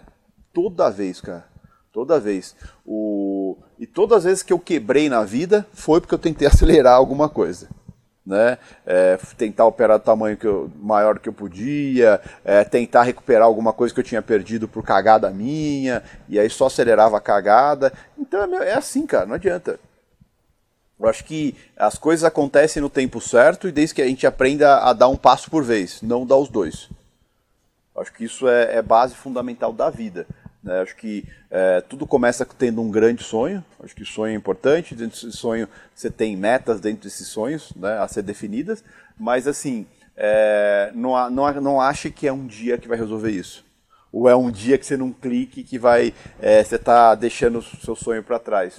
Toda vez, cara. Toda vez. O... E todas as vezes que eu quebrei na vida, foi porque eu tentei acelerar alguma coisa. Né? É, tentar operar tamanho que eu, maior que eu podia, é, tentar recuperar alguma coisa que eu tinha perdido por cagada minha, e aí só acelerava a cagada. Então é, é assim, cara, não adianta. Eu acho que as coisas acontecem no tempo certo e desde que a gente aprenda a dar um passo por vez, não dar os dois. Eu acho que isso é, é, base fundamental da vida. Né? Acho que é, tudo começa tendo um grande sonho. Acho que sonho é importante. Dentro desse sonho você tem metas dentro desses sonhos né, a ser definidas. Mas assim, é, não, não, não ache que é um dia que vai resolver isso. Ou é um dia que você não clique que vai é, você está deixando o seu sonho para trás.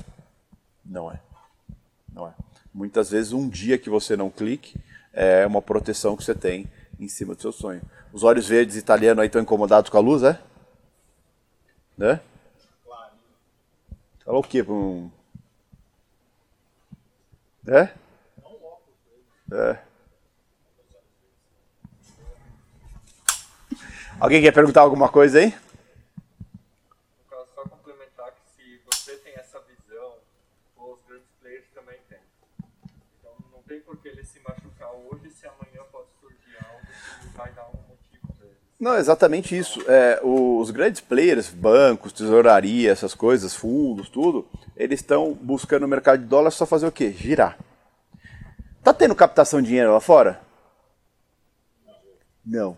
Não é não é? Muitas vezes um dia que você não clique é uma proteção que você tem em cima do seu sonho. Os olhos verdes italianos aí estão incomodados com a luz, é? Né? Falou o quê? Um... É? É. Alguém quer perguntar alguma coisa aí? Não, exatamente isso. É, os grandes players, bancos, tesouraria, essas coisas, fundos, tudo, eles estão buscando o mercado de dólar só fazer o quê? Girar. Tá tendo captação de dinheiro lá fora? Não.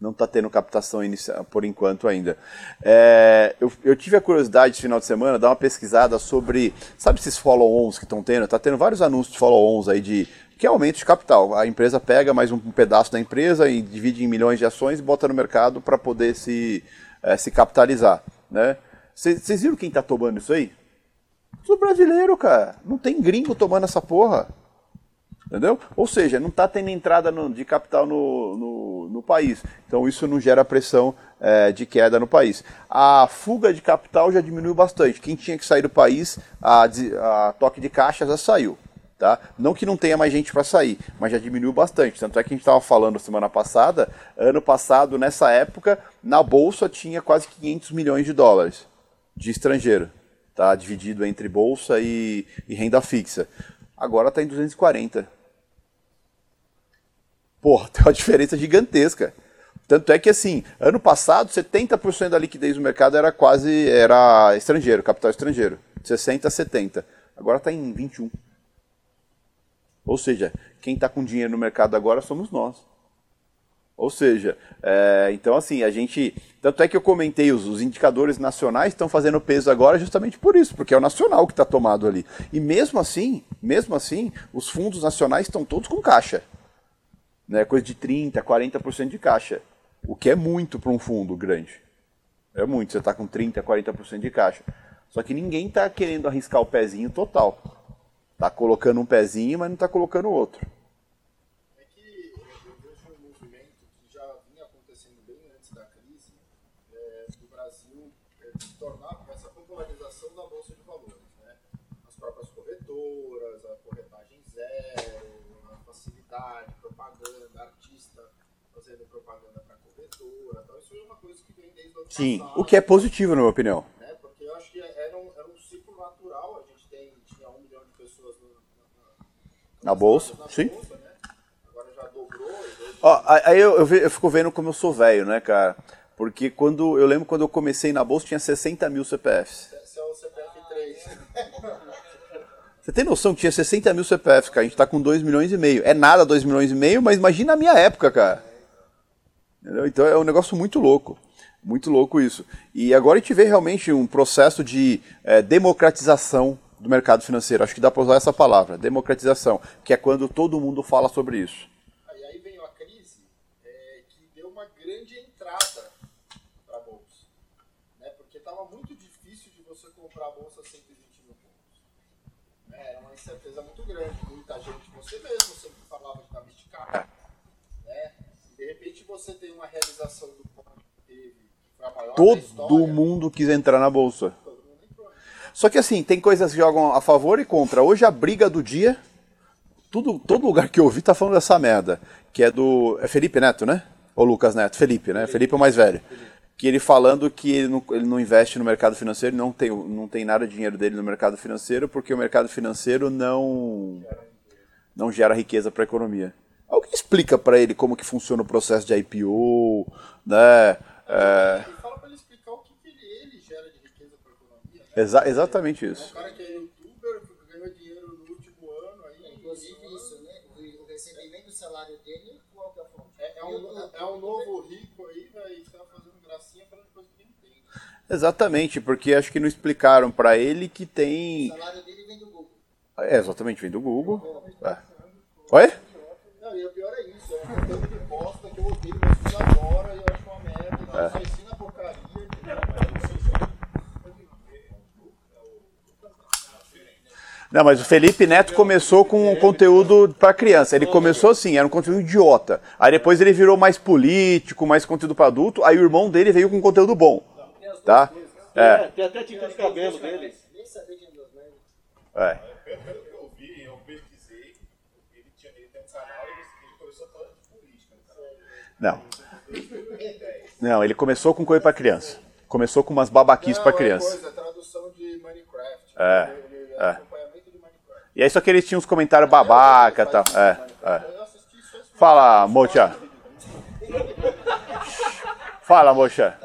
Não está tendo captação inicial por enquanto ainda. É, eu, eu, tive a curiosidade esse final de semana dar uma pesquisada sobre. Sabe esses follow-ons que estão tendo? Está tendo vários anúncios de follow-ons aí de. Que é aumento de capital. A empresa pega mais um pedaço da empresa e divide em milhões de ações e bota no mercado para poder se, é, se capitalizar. Vocês né? viram quem está tomando isso aí? Os brasileiros, cara. Não tem gringo tomando essa porra. Entendeu? Ou seja, não está tendo entrada no, de capital no, no, no, país. Então isso não gera pressão é, de queda no país. A fuga de capital já diminuiu bastante. Quem tinha que sair do país, a, a toque de caixa já saiu. Tá? Não que não tenha mais gente para sair, mas já diminuiu bastante. Tanto é que a gente estava falando semana passada, ano passado, nessa época, na bolsa tinha quase 500 milhões de dólares de estrangeiro, tá? dividido entre bolsa e, e renda fixa. Agora está em 240 porra, tem uma diferença gigantesca. Tanto é que, assim, ano passado, 70% da liquidez do mercado era quase era estrangeiro, capital estrangeiro. 60% a 70%. Agora está em 21%. Ou seja, quem está com dinheiro no mercado agora somos nós. Ou seja, é, então assim, a gente. Tanto é que eu comentei, os, os indicadores nacionais estão fazendo peso agora justamente por isso, porque é o nacional que está tomado ali. E mesmo assim, mesmo assim, os fundos nacionais estão todos com caixa né, coisa de 30%, 40% de caixa. O que é muito para um fundo grande. É muito, você está com 30%, 40% de caixa. Só que ninguém está querendo arriscar o pezinho total. Está colocando um pezinho, mas não está colocando o outro. É que eu vejo um movimento que já vinha acontecendo bem antes da crise, é, do Brasil é, tornar essa popularização da Bolsa de Valores. Né? As próprias corretoras, a corretagem zero, a facilidade, propaganda, artista fazendo propaganda para corretora. Então, isso é uma coisa que vem desde o ano Sim, o que é positivo, na minha opinião. Né? Porque eu acho que era um, era um ciclo natural. A gente tem, tinha um milhão de pessoas no, na, na, bolsa, sim. Bolsa? Agora já dobrou. Hoje... Ó, aí eu, eu, eu fico vendo como eu sou velho, né, cara? Porque quando eu lembro quando eu comecei na bolsa tinha 60 mil CPFs. Esse é o CPF 3. Você tem noção que tinha 60 mil CPFs, cara? A gente tá com 2 milhões e meio. É nada 2 milhões e meio, mas imagina a minha época, cara. Entendeu? Então é um negócio muito louco. Muito louco isso. E agora a gente vê realmente um processo de é, democratização do mercado financeiro. Acho que dá para usar essa palavra, democratização, que é quando todo mundo fala sobre isso. Aí, aí veio a crise é, que deu uma grande entrada para a bolsa, né? porque estava muito difícil de você comprar a bolsa 120 mil pontos. Né? Era uma incerteza muito grande. Muita gente, você mesmo sempre falava que estava esticado. Né? E de repente você tem uma realização do ponto que teve, que foi a maior Todo história, mundo quis entrar na bolsa. Só que assim, tem coisas que jogam a favor e contra. Hoje a briga do dia, tudo, todo lugar que eu ouvi tá falando dessa merda. Que é do. É Felipe Neto, né? Ou Lucas Neto? Felipe, né? Felipe é o mais velho. Que ele falando que ele não, ele não investe no mercado financeiro, não tem, não tem nada de dinheiro dele no mercado financeiro, porque o mercado financeiro não, não gera riqueza para a economia. Alguém explica para ele como que funciona o processo de IPO, né? É, E fala para ele explicar o que, que ele, ele gera de riqueza para a economia. Né? Exa- exatamente É um isso. cara que é youtuber, ganhou dinheiro no último ano aí. Inclusive isso, né? O o recebimento do salário dele, qual que é a fonte? É, é um, é um novo rico aí, velho, que tá fazendo gracinha falando coisa que nem tem. Exatamente, porque acho que não explicaram para ele que O tem. salário dele vem do Google. É, exatamente, vem do Google. É. Oi? Não, e o pior é isso, é um conteúdo de bosta que eu odeio, mas fiz agora e eu acho uma merda. Então É. só ensina porcaria. Não, mas o Felipe Neto começou com um conteúdo para criança. Ele começou assim, era um conteúdo idiota. Aí depois ele virou mais político, mais conteúdo para adulto. Aí o irmão dele veio com conteúdo bom. Tá? É, Tem até tinta de cabelo dele. Nem duas merdas. é. Pelo que eu vi, eu pesquisei, ele, tinha, ele tem um canal e ele, começou falando de política. Não. desde 2010. Não, ele começou com coisa pra criança. Começou com umas babaquices pra Não, é criança. coisa, tradução de Minecraft. É, Ele- ele- é. E aí só que eles tinham uns comentários babaca e tal. É, é. Fala, mocha. Fala, mocha.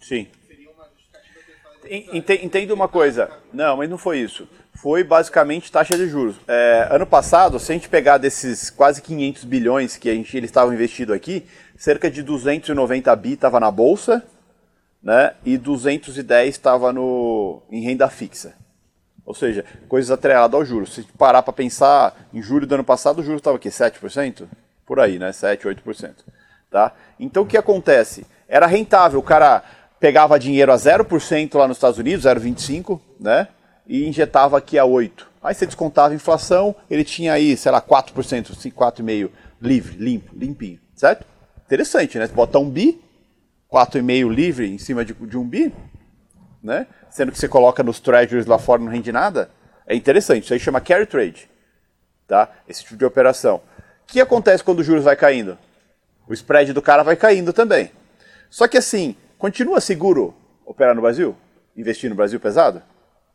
Sim. Seria uma justificativa que eles falam En- ente- Entenda uma coisa. Não, mas não foi isso. Foi basicamente taxa de juros. É, ano passado, se a gente pegar desses quase 500 bilhões que a gente, eles estavam investidos aqui, cerca de 290 bi estava na bolsa, né? E 210 estava no em renda fixa. Ou seja, coisas atreladas ao juros. Se parar para pensar, em julho do ano passado, o juros estava aqui 7%? Por aí, né? 7, 8%. Tá? Então o que acontece? Era rentável, o cara pegava dinheiro a 0% lá nos Estados Unidos, 0,25, né? E injetava aqui a 8. Aí você descontava a inflação, ele tinha aí, sei lá, 4%, 4,5% livre, limpo, limpinho, certo? Interessante, né? Você bota um bi, 4,5 livre em cima de, de um bi, né? Sendo que você coloca nos treasuries lá fora não rende nada. É interessante, isso aí chama carry trade, tá? Esse tipo de operação. O que acontece quando os juros vai caindo? O spread do cara vai caindo também. Só que assim, continua seguro operar no Brasil? Investir no Brasil pesado?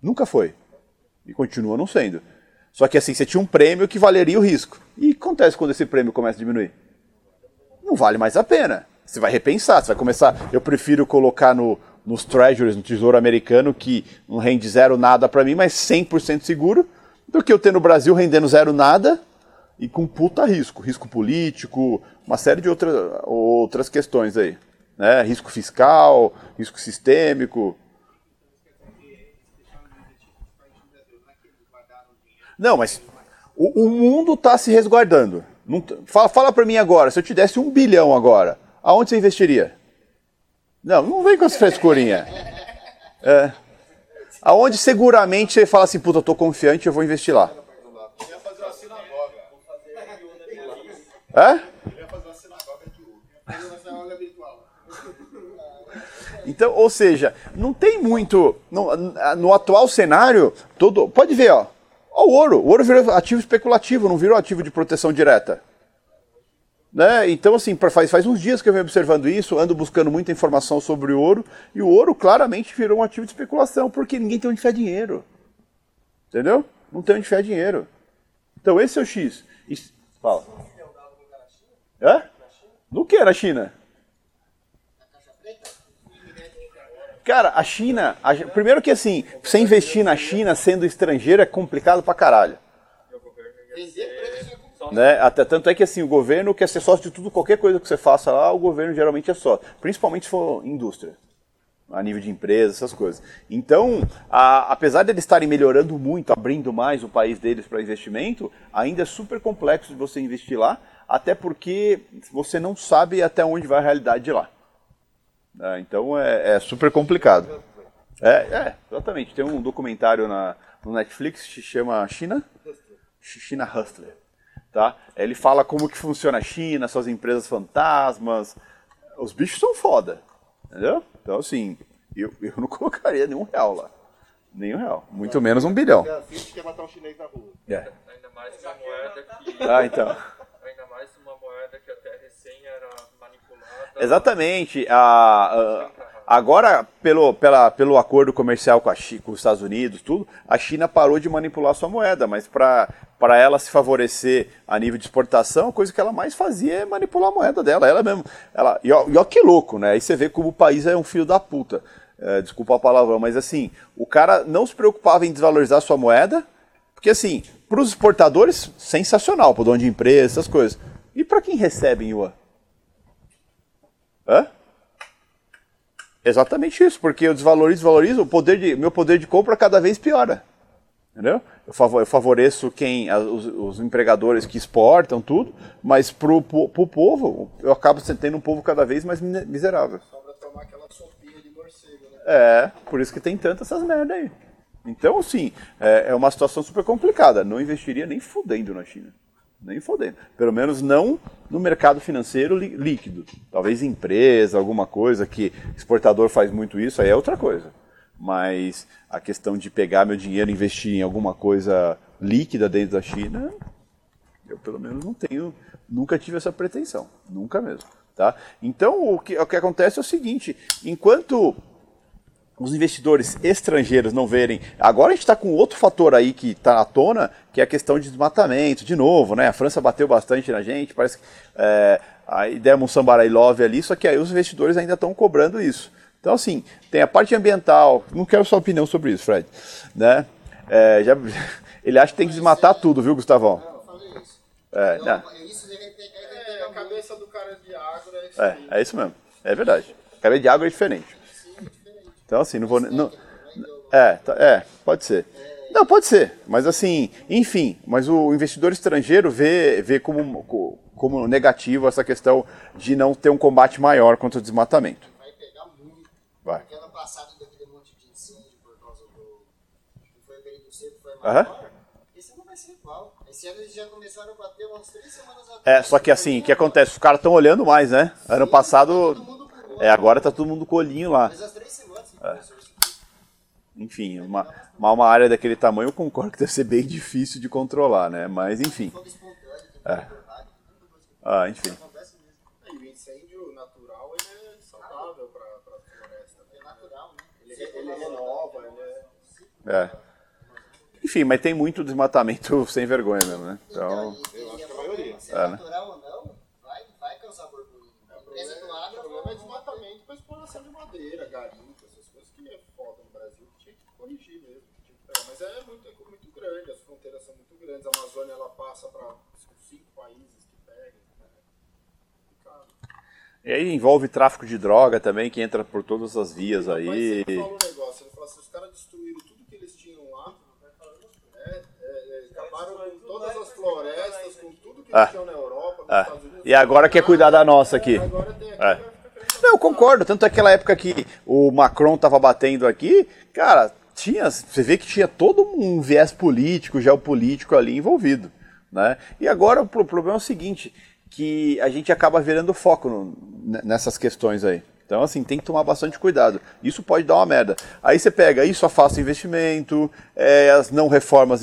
Nunca foi. E continua não sendo. Só que assim, você tinha um prêmio que valeria o risco. E acontece quando esse prêmio começa a diminuir? Não vale mais a pena. Você vai repensar, você vai começar. Eu prefiro colocar no, nos treasuries, no tesouro americano, que não rende zero nada para mim, mas 100% seguro, do que eu ter no Brasil rendendo zero nada e com puta risco. Risco político, uma série de outra, outras questões aí. Né? Risco fiscal, risco sistêmico. Não, mas o, o mundo está se resguardando. Não fala fala para mim agora, se eu te desse um bilhão agora, aonde você investiria? Não, não vem com essa frescurinha. É. Aonde seguramente você fala assim, puta, eu tô confiante, eu vou investir lá. É? Então, ou seja, não tem muito. No, no atual cenário, todo. Pode ver, ó. O ouro. O ouro virou ativo especulativo, não virou ativo de proteção direta. Né? Então, assim, faz, faz uns dias que eu venho observando isso, ando buscando muita informação sobre o ouro, e o ouro claramente virou um ativo de especulação, porque ninguém tem onde enfiar dinheiro. Entendeu? Não tem onde enfiar dinheiro. Então, esse é o X. Isso- Fala. Hã? No que na China? Cara, a China, a- primeiro que assim, você investir na China sendo estrangeiro é complicado pra caralho. Né? Até tanto é que assim, o governo quer ser sócio de tudo, qualquer coisa que você faça lá, o governo geralmente é sócio. Principalmente se for indústria, a nível de empresa, essas coisas. Então, a- apesar de eles estarem melhorando muito, abrindo mais o país deles para investimento, ainda é super complexo de você investir lá, até porque você não sabe até onde vai a realidade de lá. Né? então é, é super complicado. É, é, exatamente. Tem um documentário na, no Netflix que se chama China? China Hustler. Tá? Ele fala como que funciona a China, suas empresas fantasmas. Os bichos são foda. Entendeu? Então, assim, eu, eu não colocaria nenhum real lá. Nenhum real. Muito menos um bilhão. Que quer matar um chinês na rua. É. Ainda mais uma moeda que. Ah, então. Ainda mais uma moeda que até recém era manipulada. Exatamente. A, a- agora, pelo, pela, pelo acordo comercial com, a com os Estados Unidos, tudo, a China parou de manipular sua moeda, mas para ela se favorecer a nível de exportação, a coisa que ela mais fazia é manipular a moeda dela. Ela mesmo. Ela, e, ó, e ó que louco, né? Aí você vê como o país é um filho da puta. É, desculpa a palavrão, mas assim, o cara não se preocupava em desvalorizar sua moeda, porque assim, para os exportadores, sensacional, para o dono de empresa, essas coisas. E para quem recebe em yuan? Hã? Exatamente isso, porque eu desvalorizo, desvalorizo, o poder de, meu poder de compra cada vez piora. Entendeu? Eu, favo- eu favoreço quem, os, os empregadores que exportam tudo, mas pro, po- pro povo, eu acabo tendo um povo cada vez mais miserável. Só pra tomar aquela sopinha de morcego, né? É, por isso que tem tantas essas merda aí. Então, assim, é, é uma situação super complicada. Não investiria nem fudendo na China. Nem fodendo. Pelo menos não no mercado financeiro lí- líquido. Talvez empresa, alguma coisa que exportador faz muito isso, aí é outra coisa. Mas a questão de pegar meu dinheiro e investir em alguma coisa líquida dentro da China, eu pelo menos não tenho, nunca tive essa pretensão, nunca mesmo, tá? Então o que, o que acontece é o seguinte, enquanto os investidores estrangeiros não verem. Agora a gente está com outro fator aí que está à tona, que é a questão de desmatamento, de novo, né? A França bateu bastante na gente, parece que é, aí demos um sambarai love ali, só que aí os investidores ainda estão cobrando isso. Então, assim, tem a parte ambiental, não quero sua opinião sobre isso, Fred. Né? É, já, ele acha que tem que desmatar tudo, viu, Gustavão? Não, eu falei isso. É, Então, não. Isso deve ter, deve É, a cabeça do cara de agro é isso É, é isso mesmo. É verdade. Cabelo de água é diferente. Então, assim, não vou. Não, é, tá- é, pode ser. Não, pode ser. Mas, assim, enfim. Mas o investidor estrangeiro vê, vê como, co- como negativo essa questão de não ter um combate maior contra o desmatamento. Vai pegar muito. Vai. Porque ano passado teve aquele monte de incêndio por causa do. que foi período seco, foi maior. Esse ano vai ser igual. Esse ano eles já começaram a bater umas três semanas atrás. É, só que assim, o que acontece? Os caras estão olhando mais, né? Ano passado. Todo mundo com o É, agora tá todo mundo com olhinho lá. Mas as três semanas É. Enfim, uma, uma, uma área daquele tamanho eu concordo que deve ser bem difícil de controlar, né? Mas enfim. É. Ah, enfim. E o incêndio natural ele é saudável para a floresta. É natural, né? Ele, renova, ele é. É. Enfim, mas tem muito desmatamento sem vergonha mesmo, né? Então. e- e eu acho é que a maioria. Se é, É, né? natural ou não, vai, causar O problema é desmatamento para exploração de madeira, garimpo, essas coisas que é foda no Brasil, que tinha que corrigir mesmo. que tinha que pegar. Mas é muito, é muito grande, as fronteiras são muito grandes. A Amazônia ela passa para cinco países que pegam. né? Complicado. E aí envolve tráfico de droga também, que entra por todas as vias Mas aí. ele fala um negócio, ele fala assim, os caras destruíram tudo que eles tinham lá, é, é, é, acabaram com todas as florestas, com tudo que Ah. eles tinham na Europa, nos Ah, Estados Unidos. e agora quer cuidar da nossa aqui. Agora tem aqui, É. Não, eu concordo. Tanto aquela época que o Macron tava batendo aqui, cara, tinha, você vê que tinha todo um viés político, geopolítico ali envolvido, né? E agora o pro- problema é o seguinte, que a gente acaba virando foco no- nessas questões aí. Então, assim, tem que tomar bastante cuidado. Isso pode dar uma merda. Aí você pega, isso afasta o investimento, é, as não reformas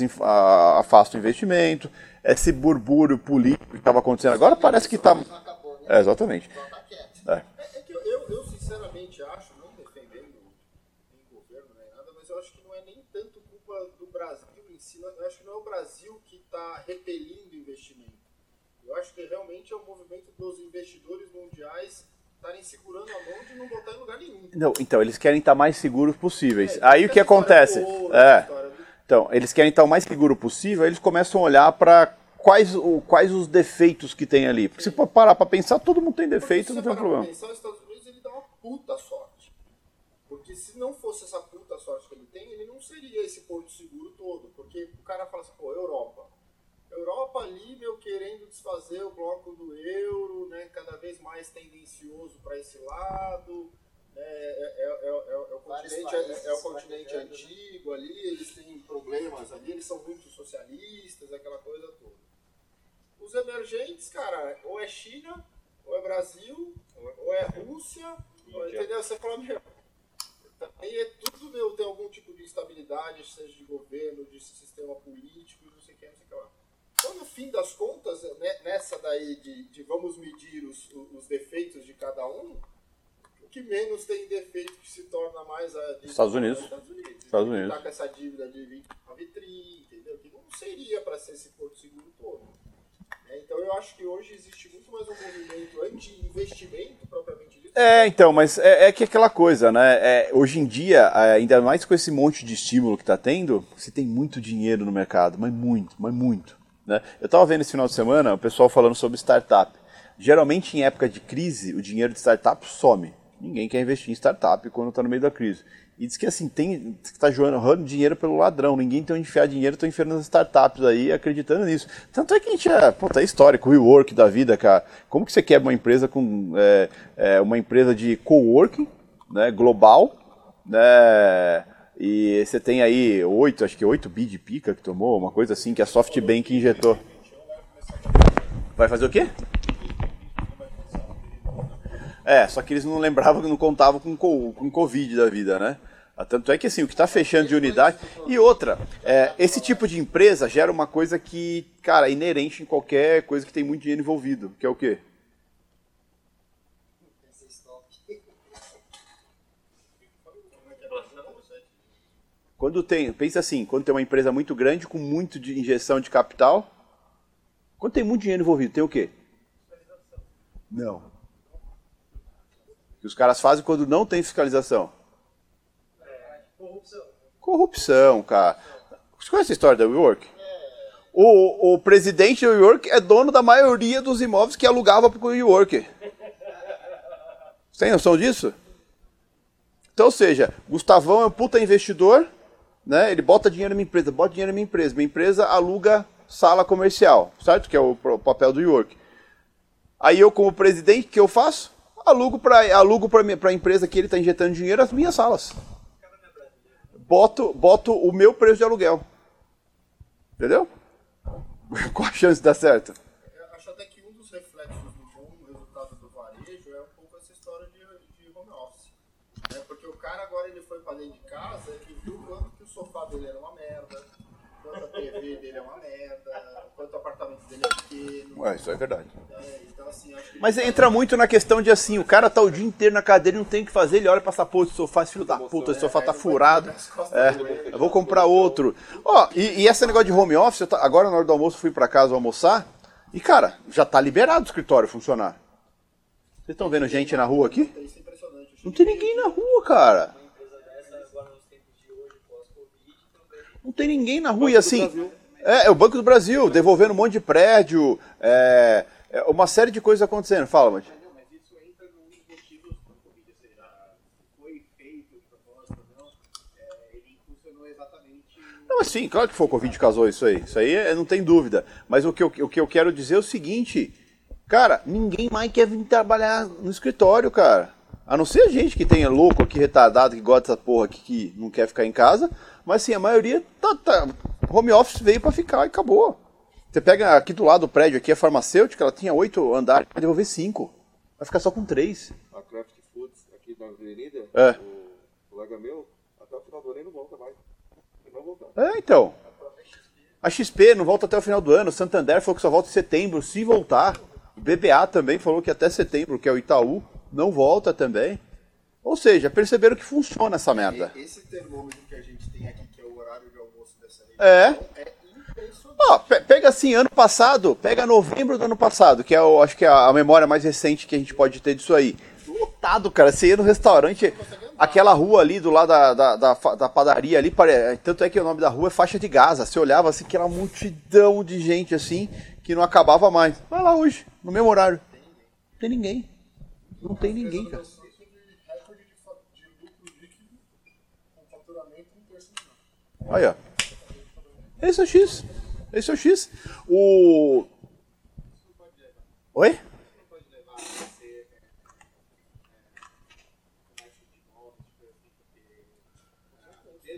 afastam o investimento, esse burbúrio político que estava acontecendo agora parece que está... É, exatamente. Então tá quieto. É. É, é que eu, eu, eu, sinceramente acho, não defendendo nem governo nem nada, mas eu acho que não é nem tanto culpa do Brasil em si, eu acho que não é o Brasil que está repelindo investimento. Eu acho que realmente é o movimento dos investidores mundiais estarem segurando a mão de não botar em lugar nenhum. Não, então, eles querem estar mais seguros possíveis. É, Aí o que acontece? ouro, É. do- Então, eles querem estar o mais seguro possível, eles começam a olhar para quais, o- quais os defeitos que tem ali. Porque se parar para pensar, todo mundo tem defeito, não tem se problema. pra Pensar, os Estados Unidos ele dá uma puta sorte. Porque se não fosse essa puta sorte que ele tem, ele não seria esse porto seguro todo. Porque o cara fala assim, pô, Europa. Europa ali, meu, querendo desfazer o bloco do euro, né, cada vez mais tendencioso para esse lado. né, É, é, é, é, é o continente, é, é o continente né? antigo ali, eles têm problemas ali, eles são muito socialistas, aquela coisa toda. Os emergentes, cara, ou é China, ou é Brasil, ou é Rússia, ou, entendeu? Você fala, meu, aí é tudo, meu, tem algum tipo de instabilidade, seja de governo, de sistema político, não sei o que, não sei o que lá. Então, no fim das contas, né, nessa daí de, de vamos medir os, os defeitos de cada um, o que menos tem defeito que se torna mais a Estados Unidos. é Estados Unidos. Estados Ele Unidos. Tá com essa dívida de 29 tri, entendeu? Que não seria para ser esse porto seguro todo. né? Então eu acho que hoje existe muito mais um movimento anti-investimento propriamente dito. É, então, mas é, é que aquela coisa, né? É, hoje em dia, é, ainda mais com esse monte de estímulo que está tendo, você tem muito dinheiro no mercado, mas muito, mas muito. Né? Eu estava vendo esse final de semana o pessoal falando sobre startup. Geralmente, em época de crise, o dinheiro de startup some. Ninguém quer investir em startup quando está no meio da crise. E diz que assim, tem está jogando dinheiro pelo ladrão. Ninguém tem onde enfiar dinheiro, estão enfiando nas startups aí, acreditando nisso. Tanto é que a gente é, puta, é histórico, o WeWork da vida, cara. Como que você quebra uma empresa com é, é, uma empresa de coworking, né, global, né? E você tem aí oito, acho que oito bi de pica que tomou, uma coisa assim que a SoftBank injetou. Vai fazer o quê? É, só que eles não lembravam, não contavam com co- com Covid da vida, né? Ah, Tanto é que assim, o que está fechando de unidade. E outra, é, esse tipo de empresa gera uma coisa que, cara, é inerente em qualquer coisa que tem muito dinheiro envolvido, que é o quê? Quando tem, pensa assim, quando tem uma empresa muito grande com muito de injeção de capital, quando tem muito dinheiro envolvido, tem o quê? Não. O que os caras fazem quando não tem fiscalização? Corrupção. Corrupção, cara. Você conhece a história da WeWork? O, o presidente da WeWork é dono da maioria dos imóveis que alugava para o WeWork. Você tem noção disso? Então, ou seja, Gustavão é um puta investidor, né? Ele bota dinheiro na minha empresa, bota dinheiro na minha empresa. Minha empresa aluga sala comercial, certo? Que é o, papel do WeWork. Aí eu, como presidente, o que eu faço? Alugo para alugo a empresa que ele está injetando dinheiro as minhas salas. Boto, boto o meu preço de aluguel. Entendeu? Qual a chance de dar certo? Acho até que um dos reflexos do bom resultado do varejo é um pouco essa história de, home office. Né? Porque o cara agora ele foi pra dentro de casa dele era uma merda, quanto a TV dele é uma merda, quanto o apartamento dele é pequeno. Ué, isso é verdade. né? Então assim, acho que Mas entra muito na questão de assim, o cara tá o dia inteiro na cadeira e não tem o que fazer, ele olha pra essa porra de sofá, esse filho da puta, esse sofá tá furado. É, eu vou comprar outro. Ó, e, e esse negócio de home office, eu tá- agora na hora do almoço eu fui pra casa almoçar, e cara, já tá liberado o escritório funcionar. Vocês estão vendo gente na rua aqui? isso é impressionante. Não tem ninguém na rua, cara. Não tem ninguém na rua. E assim. É, é o Banco do Brasil, devolvendo um monte de prédio, é, é uma série de coisas acontecendo. Fala, Mati. Não, mas isso entra num dos motivos do Covid, ou seja, se foi feito de propósito ou não, é, ele funcionou exatamente Não, mas sim, claro que foi o Covid que causou isso aí. Isso aí é- não tem dúvida. Mas o que, eu, o que eu quero dizer é o seguinte, cara, ninguém mais quer vir trabalhar no escritório, cara. A não ser a gente que tem louco aqui, retardado, que gosta dessa porra aqui, que não quer ficar em casa. Mas sim, a maioria tá, tá- home office veio pra ficar e acabou. Você pega aqui do lado do prédio, aqui a farmacêutica, ela tinha oito andares, vai devolver cinco. Vai ficar só com três. a Craft Foods aqui na avenida, É. o colega meu, até o final do ano não volta mais. Ele não voltar. É, então. A XP não volta até o final do ano. O Santander falou que só volta em setembro, se voltar. O BBA também falou que até setembro, que é o Itaú, não volta também. Ou seja, perceberam que funciona essa merda. Esse termômetro que a gente tem aqui, que é o horário de almoço dessa região, É. é impressionante. Pe- pega assim, ano passado, pega novembro do ano passado, que é, o, acho que é a memória mais recente que a gente pode ter disso aí. Lotado, cara. Você ia no restaurante, aquela rua ali do lado da, da, da, da padaria ali, pare- tanto é que o nome da rua é faixa de Gaza. Você olhava assim, aquela multidão de gente assim, que não acabava mais. Vai lá hoje, no mesmo horário. Não tem ninguém. Não tem ninguém, cara. Ó. Esse é o X. Esse é o X. O. Oi?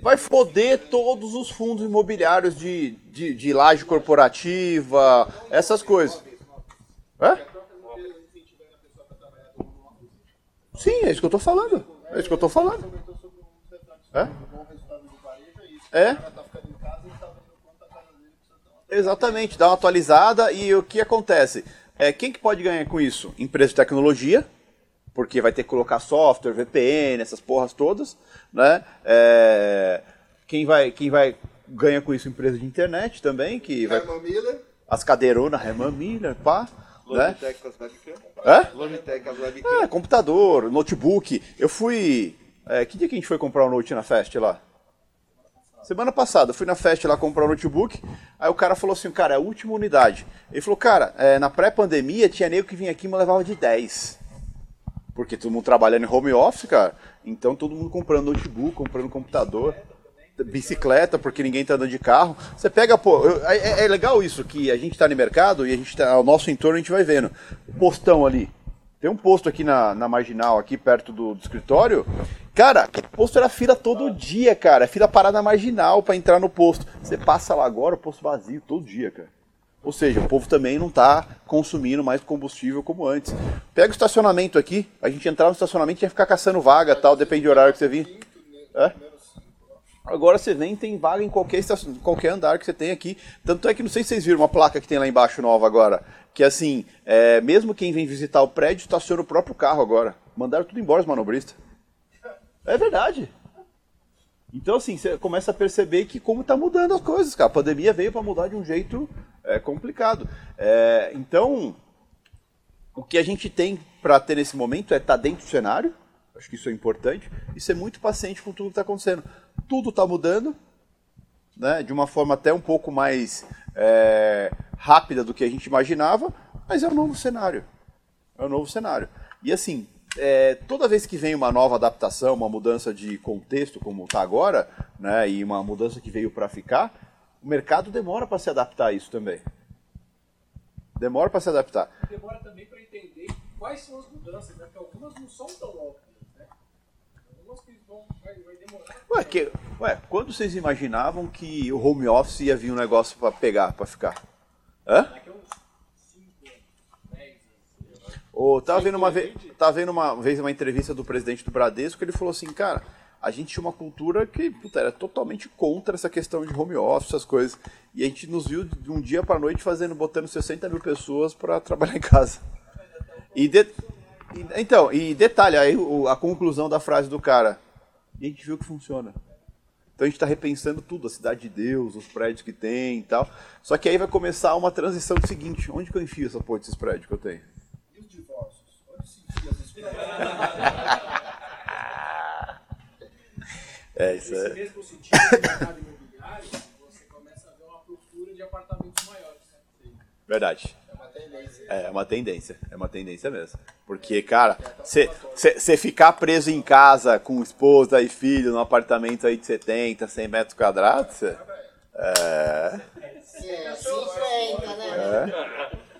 Vai foder todos os fundos imobiliários de, de, de laje corporativa, essas coisas. É? Sim, é isso que eu tô falando. É isso que eu tô falando. É? O bom resultado do varejo é Exatamente, dá uma atualizada e o que acontece? É, quem que pode ganhar com isso? Empresa de tecnologia, porque vai ter que colocar software, VPN, essas porras todas, né? É, quem vai, quem vai ganha com isso? Empresa de internet também, que vai as cadeironas, Herman Miller, pá, né? Logitech com as webcam. É? Logitech com as webcam. É, computador, notebook. Eu fui. é, que dia que a gente foi comprar o note na Fest lá? Semana passada, eu fui na Fest lá comprar um notebook. Aí o cara falou assim: cara, é a última unidade. Ele falou: cara, é, na pré-pandemia tinha nego que vinha aqui e me levava de 10. Porque todo mundo trabalhando em home office, cara. Então todo mundo comprando notebook, comprando computador, bicicleta, porque ninguém tá andando de carro. Você pega, pô, é, é- é legal isso, que a gente tá no mercado e a gente tá, ao nosso entorno a gente vai vendo. O postão ali. Tem um posto aqui na, na marginal, aqui perto do, do escritório. Cara, aquele posto era fila todo dia, cara. É fila parada marginal pra entrar no posto. Você passa lá agora, o posto vazio todo dia, cara. Ou seja, o povo também não está consumindo mais combustível como antes. Pega o estacionamento aqui, a gente entrava no estacionamento e ia ficar caçando vaga tal, depende do horário que você vir. É? Agora você vem tem vaga em qualquer, estacion... qualquer andar que você tem aqui. Tanto é que não sei se vocês viram uma placa que tem lá embaixo nova agora. Que assim, é, mesmo quem vem visitar o prédio estaciona o próprio carro agora. Mandaram tudo embora os manobristas. É verdade. Então, assim, você começa a perceber que como está mudando as coisas, cara. A pandemia veio para mudar de um jeito é, complicado. É, então, o que a gente tem para ter nesse momento é estar tá dentro do cenário, acho que isso é importante, e ser muito paciente com tudo que está acontecendo. Tudo está mudando, né, de uma forma até um pouco mais é, rápida do que a gente imaginava, mas é um novo cenário. É um novo cenário. E assim, é, toda vez que vem uma nova adaptação, uma mudança de contexto, como está agora, né, e uma mudança que veio para ficar, o mercado demora para se adaptar a isso também. Demora para se adaptar. Demora também para entender quais são as mudanças, né? porque algumas não são tão óbvias. Né? Algumas que vão, vai, vai demorar. Ué, que, ué, quando vocês imaginavam que o home office ia vir um negócio para pegar, para ficar? Hã? Daqui a uns 5 anos, 10 anos. Ou tava vendo uma vez, tava vendo uma vez uma entrevista do presidente do Bradesco, ele falou assim, cara, a gente tinha uma cultura que puta, era totalmente contra essa questão de home office, essas coisas. E a gente nos viu de um dia para noite fazendo, botando 60 mil pessoas para trabalhar em casa. E, de, então, e detalhe, aí a conclusão da frase do cara. E a gente viu que funciona. Então a gente está repensando tudo, a cidade de Deus, os prédios que tem e tal. Só que aí vai começar uma transição do seguinte, onde que eu enfio essa porra desses prédios que eu tenho? E os divórcios? Onde se enfia as escolas? É, isso Nesse é. mesmo sentido do mercado imobiliário, você começa a ver uma procura de apartamentos maiores. Né? Verdade. É uma tendência. É uma tendência, é uma tendência mesmo. Porque, cara, você ficar preso em casa com esposa e filho num apartamento aí de 70, 100 metros quadrados, cê- é, É, 50, né?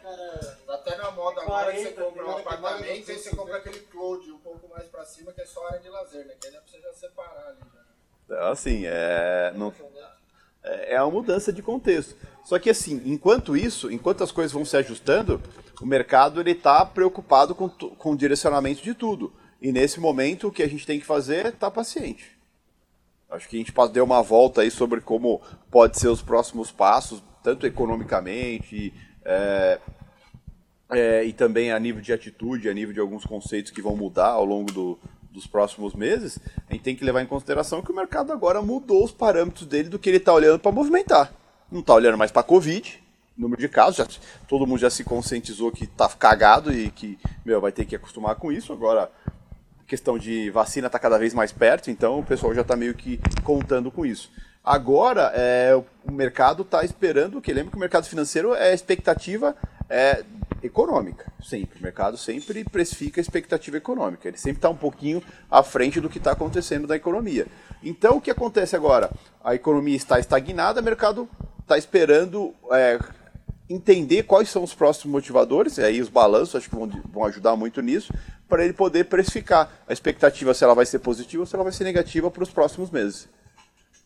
Cara, Tá até na moda agora que você 40, compra um 40, apartamento e você compra aquele cloud um pouco mais pra cima, que é só área de lazer, né? Que aí dá pra você já separar ali. Já. então, assim, é, não, é é uma mudança de contexto. Só que, assim, enquanto isso, enquanto as coisas vão se ajustando, o mercado ele está preocupado com, com o direcionamento de tudo. E nesse momento, o que a gente tem que fazer é estar paciente. Acho que a gente deu uma volta aí sobre como pode ser os próximos passos, tanto economicamente é, é, e também a nível de atitude, a nível de alguns conceitos que vão mudar ao longo do- dos próximos meses. A gente tem que levar em consideração que o mercado agora mudou os parâmetros dele do que ele está olhando para movimentar. Não está olhando mais para a Covid, número de casos, já, todo mundo já se conscientizou que está cagado e que meu, vai ter que acostumar com isso. Agora, a questão de vacina está cada vez mais perto, então o pessoal já está meio que contando com isso. Agora, é, o mercado está esperando, que lembra que o mercado financeiro é a expectativa é, econômica, sempre. O mercado sempre precifica a expectativa econômica, ele sempre está um pouquinho à frente do que está acontecendo na economia. Então, o que acontece agora? A economia está estagnada, o mercado está esperando é, entender quais são os próximos motivadores, e aí os balanços acho que vão, vão ajudar muito nisso, para ele poder precificar a expectativa se ela vai ser positiva ou se ela vai ser negativa para os próximos meses.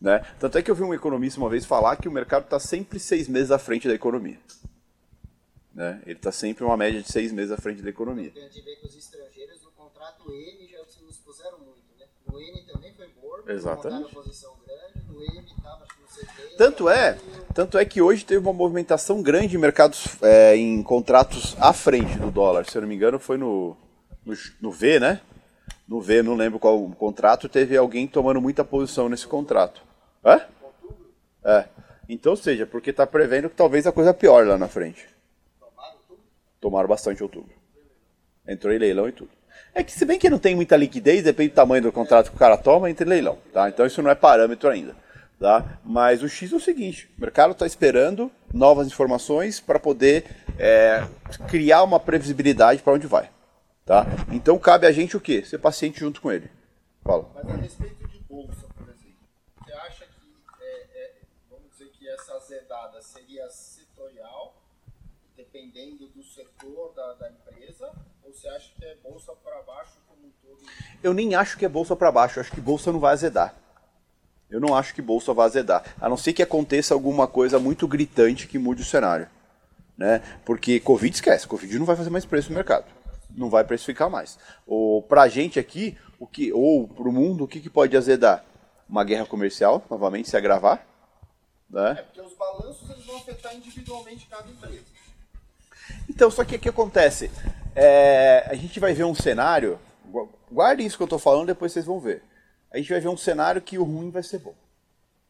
Né? Tanto é que eu vi um economista uma vez falar que o mercado está sempre seis meses à frente da economia. Né? Ele está sempre uma média de seis meses à frente da economia. a gente vê que os estrangeiros no contrato N já se expuseram muito, né? No N também foi morto, Exatamente. posição grande, no M estava no 70. Tanto é, tanto é que hoje teve uma movimentação grande em mercados, é, em contratos à frente do dólar. Se eu não me engano, foi no, no, no V, né? No V, não lembro qual o contrato, teve alguém tomando muita posição nesse contrato. É? É. Então, ou seja, porque está prevendo que talvez a coisa piore lá na frente. Tomaram bastante outubro. Entrou em leilão e tudo. É que se bem que não tem muita liquidez, depende do tamanho do contrato que o cara toma, entra em leilão, tá? Então isso não é parâmetro ainda, tá? Mas o X é o seguinte, o mercado está esperando novas informações para poder é, criar uma previsibilidade para onde vai, tá? Então cabe a gente o quê? Ser paciente junto com ele. Fala. Mas a respeito de bolsa, por exemplo, você acha que, é, é, vamos dizer que essa azedada seria setorial, dependendo do setor da, da empresa, ou você acha que é bolsa para baixo como um todo? Eu nem acho que é bolsa para baixo, eu acho que bolsa não vai azedar. Eu não acho que bolsa vai azedar, a não ser que aconteça alguma coisa muito gritante que mude o cenário. Né? Porque Covid esquece, Covid não vai fazer mais preço no mercado. Não vai precificar mais. Ou pra gente aqui, o que, ou pro mundo, o que, que pode azedar? Uma guerra comercial, novamente, se agravar. É Né? porque os balanços eles vão afetar individualmente cada empresa. Então, só que o que acontece? É, a gente vai ver um cenário. gu- Guardem isso que eu tô falando, depois vocês vão ver. A gente vai ver um cenário que o ruim vai ser bom.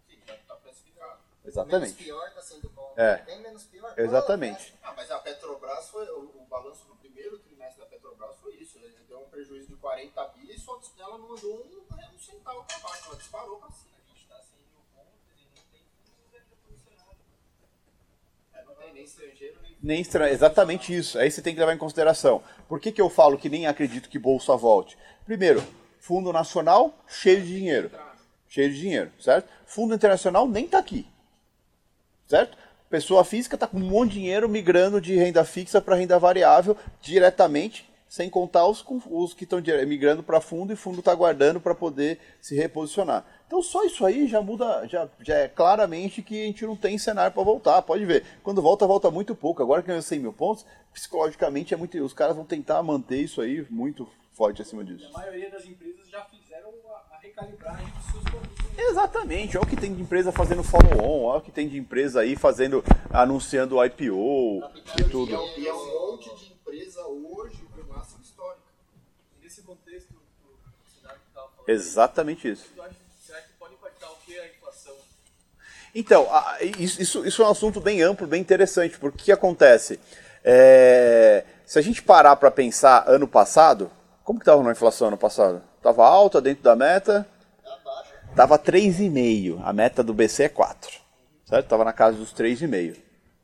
Sim, já tá precificado. Menos Exatamente. pior tá sendo bom. É. Bem menos pior. Exatamente. Ah, mas a Petrobras foi. O, o balanço do primeiro trimestre da Petrobras foi isso. Ele deu um prejuízo de 40 bi e só ela não andou um, um centavo pra baixo, ela disparou pra cima. A gente tá sem mil pontos e não tem fundos ainda posicionados. É, não tem nem estrangeiro nem. Estranho, exatamente isso. Aí você tem que levar em consideração. Por que, que eu falo que nem acredito que bolsa volte? Primeiro, fundo nacional cheio de dinheiro. Cheio de dinheiro, certo? Fundo internacional nem tá aqui. Certo? Pessoa física está com um monte de dinheiro migrando de renda fixa para renda variável diretamente, sem contar os, os que estão migrando para fundo e fundo está guardando para poder se reposicionar. Então só isso aí já muda, já, já é claramente que a gente não tem cenário para voltar. Pode ver, quando volta, volta muito pouco. Agora que ganhou 100 mil pontos, psicologicamente é muito. Os caras vão tentar manter isso aí muito forte acima disso. a maioria das empresas já fizeram a, recalibragem dos seus produtos. Exatamente, olha o que tem de empresa fazendo follow-on, olha o que tem de empresa aí fazendo, anunciando IPO e tudo. é, e é um monte de empresa hoje com máxima histórica. Nesse contexto do cenário que estava falando, Exatamente isso. tu acha, será que pode impactar o que a inflação? Então, isso- isso é um assunto bem amplo, bem interessante, porque o que acontece? É, se a gente parar para pensar ano passado, como que estava a inflação ano passado? Estava alta, dentro da meta? Estava 3,5. A meta do BC é 4. Certo? Estava na casa dos 3,5.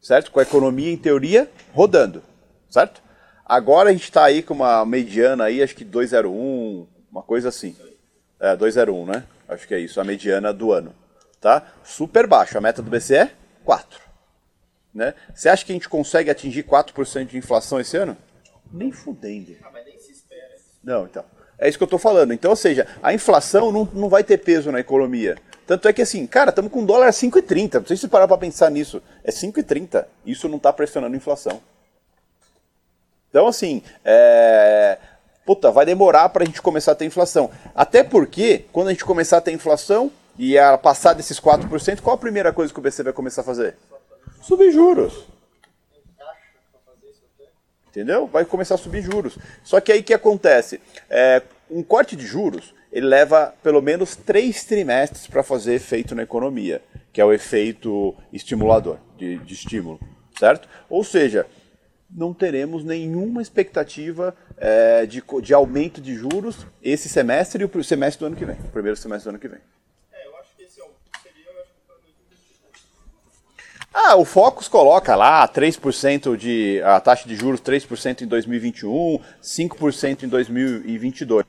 Certo? Com a economia, em teoria, rodando. Certo? Agora a gente está aí com uma mediana aí, acho que 2,01, uma coisa assim. É, 2,01, né? Acho que é isso, a mediana do ano. Tá? Super baixo. A meta do BC é 4. Né? Você acha que a gente consegue atingir 4% de inflação esse ano? Nem fudendo. Ah, mas nem se espera. Não, então. É isso que eu tô falando. Então, ou seja, a inflação não, não vai ter peso na economia. Tanto é que assim, cara, estamos com dólar a 5,30. Não sei se você parar para pensar nisso. É 5,30. Isso não está pressionando a inflação. Então, assim, é... Puta, vai demorar para a gente começar a ter inflação. Até porque, quando a gente começar a ter inflação e a passar desses 4%, qual a primeira coisa que o BC vai começar a fazer? Subir juros. Entendeu? Vai começar a subir juros. Só que aí o que acontece? É, um corte de juros, ele leva pelo menos três trimestres para fazer efeito na economia, que é o efeito estimulador, de, de estímulo, certo? Ou seja, não teremos nenhuma expectativa é, de, de aumento de juros esse semestre e o semestre do ano que vem, o primeiro semestre do ano que vem. É, eu acho que esse é o, seria, eu acho que para 2022. Ah, o Focus coloca lá 3% de a taxa de juros 3% em 2021, 5% em 2022.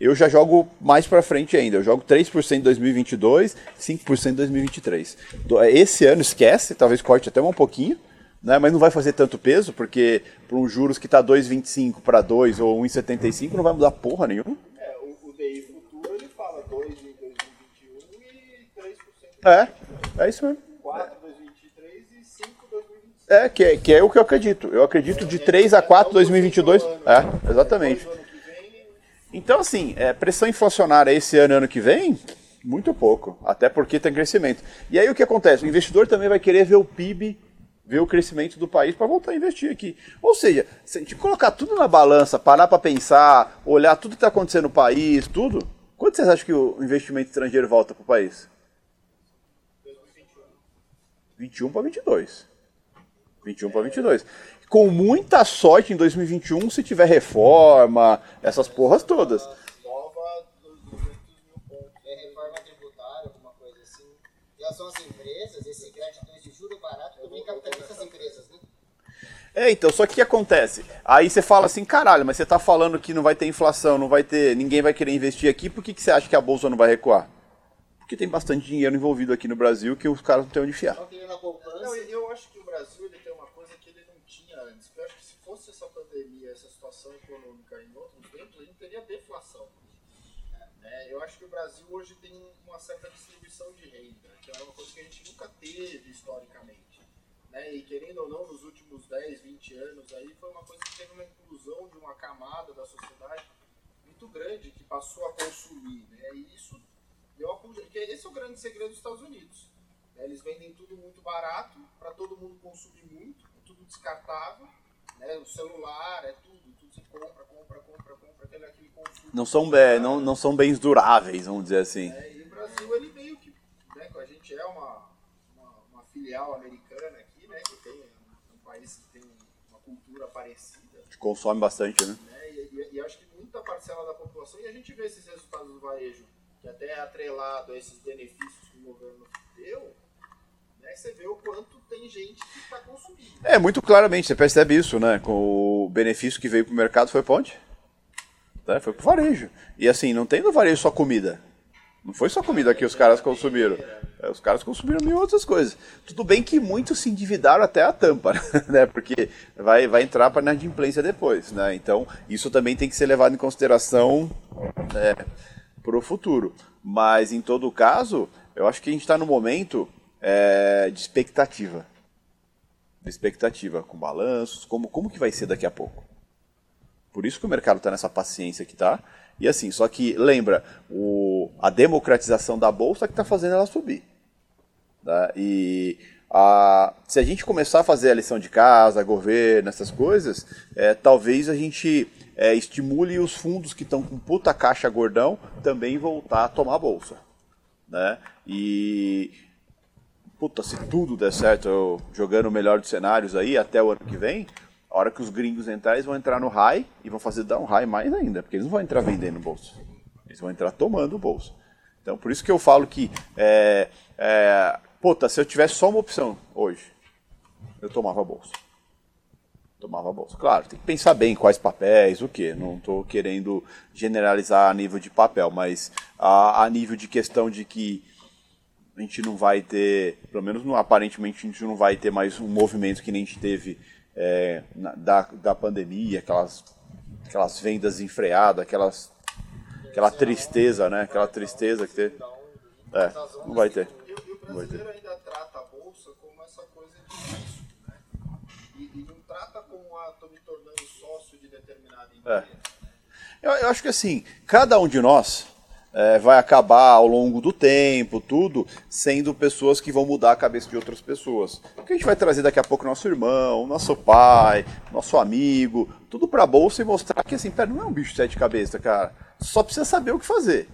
Eu já jogo mais para frente ainda. Eu jogo 3% em 2022, 5% em 2023. Do- Esse ano esquece, talvez corte até um pouquinho, né, mas não vai fazer tanto peso, porque para um juros que está 2,25 para 2 ou 1,75 não vai mudar porra nenhuma. É, o, o DI futuro ele fala 2 em 2021 e 3% É, é isso mesmo. 4 em 2023 5 em 2025. É, que, é, que é o que eu acredito. Eu acredito de 3 a 4 2022. É, exatamente. Então, assim, é, pressão inflacionária esse ano e ano que vem, muito pouco. Até porque tem crescimento. E aí o que acontece? O investidor também vai querer ver o PIB, ver o crescimento do país para voltar a investir aqui. Ou seja, se a gente colocar tudo na balança, parar para pensar, olhar tudo que está acontecendo no país, tudo, quanto vocês acham que o investimento estrangeiro volta para o país? 21 para 22. 21 para 22. Com muita sorte em 2021, se tiver reforma, essas porras todas. nova dos 200 mil pontos. É reforma tributária, alguma coisa assim. Em relação às empresas, esse crédito de juro barato também capitaliza as empresas, né? É, então, só que o que acontece? Aí você fala assim, caralho, mas você tá falando que não vai ter inflação, não vai ter, ninguém vai querer investir aqui, por que, que você acha que a bolsa não vai recuar? Porque tem bastante dinheiro envolvido aqui no Brasil que os caras não têm onde enfiar. Não, eu acho que o Brasil ele tem uma coisa que ele não tinha antes. que Eu acho que se fosse essa pandemia, essa situação econômica em outros tempos, a gente teria deflação. É, eu acho que o Brasil hoje tem uma certa distribuição de renda, que é uma coisa que a gente nunca teve historicamente. né? E querendo ou não, nos últimos 10, 20 anos aí foi uma coisa que teve uma inclusão de uma camada da sociedade muito grande que passou a consumir, né? E isso a porque esse é o grande segredo dos Estados Unidos. né? Eles vendem tudo muito barato para todo mundo consumir muito, é tudo descartável, né? O celular é tudo, tudo se compra, compra, compra, compra, aquele, aquele consumo. Não são, be- não, não são bens duráveis, vamos dizer assim. É, e o Brasil, ele meio que, né, a gente é uma, uma, uma filial americana aqui, né, que tem um, um país que tem uma cultura parecida, A gente consome bastante, né? né, e, e, e acho que muita parcela da população, e a gente vê esses resultados do varejo, até atrelado a esses benefícios que o governo deu, né, você vê o quanto tem gente que está consumindo. É, muito claramente, você percebe isso, né? Com o benefício que veio pro mercado foi onde? Né? Foi pro varejo. E assim, não tem no varejo só comida. Não foi só comida que os caras consumiram. É, Os caras consumiram mil outras coisas. Tudo bem que muitos se endividaram até a tampa, né? Porque vai, vai entrar para inadimplência depois, né? Então, isso também tem que ser levado em consideração né, para o futuro. Mas, em todo caso, eu acho que a gente está no momento é, de expectativa de expectativa, com balanços, como, como que vai ser daqui a pouco. Por isso que o mercado está nessa paciência que tá. E assim, só que lembra, o, a democratização da bolsa que está fazendo ela subir. Tá? E a, se a gente começar a fazer a lição de casa, governo, essas coisas, é, talvez a gente é, estimule os fundos que estão com puta caixa gordão também voltar a tomar a bolsa. Né? E puta, se tudo der certo, eu jogando o melhor dos cenários aí até o ano que vem, a hora que os gringos entrarem, eles vão entrar no high e vão fazer dar um high mais ainda, porque eles não vão entrar vendendo bolsa. Eles vão entrar tomando bolsa. Então, por isso que eu falo que, é, é, puta, se eu tivesse só uma opção hoje, eu tomava bolsa. Tomava bolsa. Claro, tem que pensar bem quais papéis, o que. Não estou querendo generalizar a nível de papel, mas a, a nível de questão de que a gente não vai ter, pelo menos não- aparentemente a gente não vai ter mais um movimento que nem a gente teve é, na- da, da pandemia, aquelas, aquelas vendas enfreadas, aquelas, aquela tristeza, né? Aquela tristeza que teve. É, não vai ter. E, o- brasileiro ainda trata a bolsa como essa coisa de risco, né? E, e não trata como, ah, tô me tornando sócio de determinada empresa. Eu, eu acho que assim, cada um de nós é, vai acabar ao longo do tempo, tudo, sendo pessoas que vão mudar a cabeça de outras pessoas. Porque a gente vai trazer daqui a pouco nosso irmão, nosso pai, nosso amigo, tudo pra bolsa e mostrar que assim, pera, não é um bicho de sete cabeças, cara. Só precisa saber o que fazer.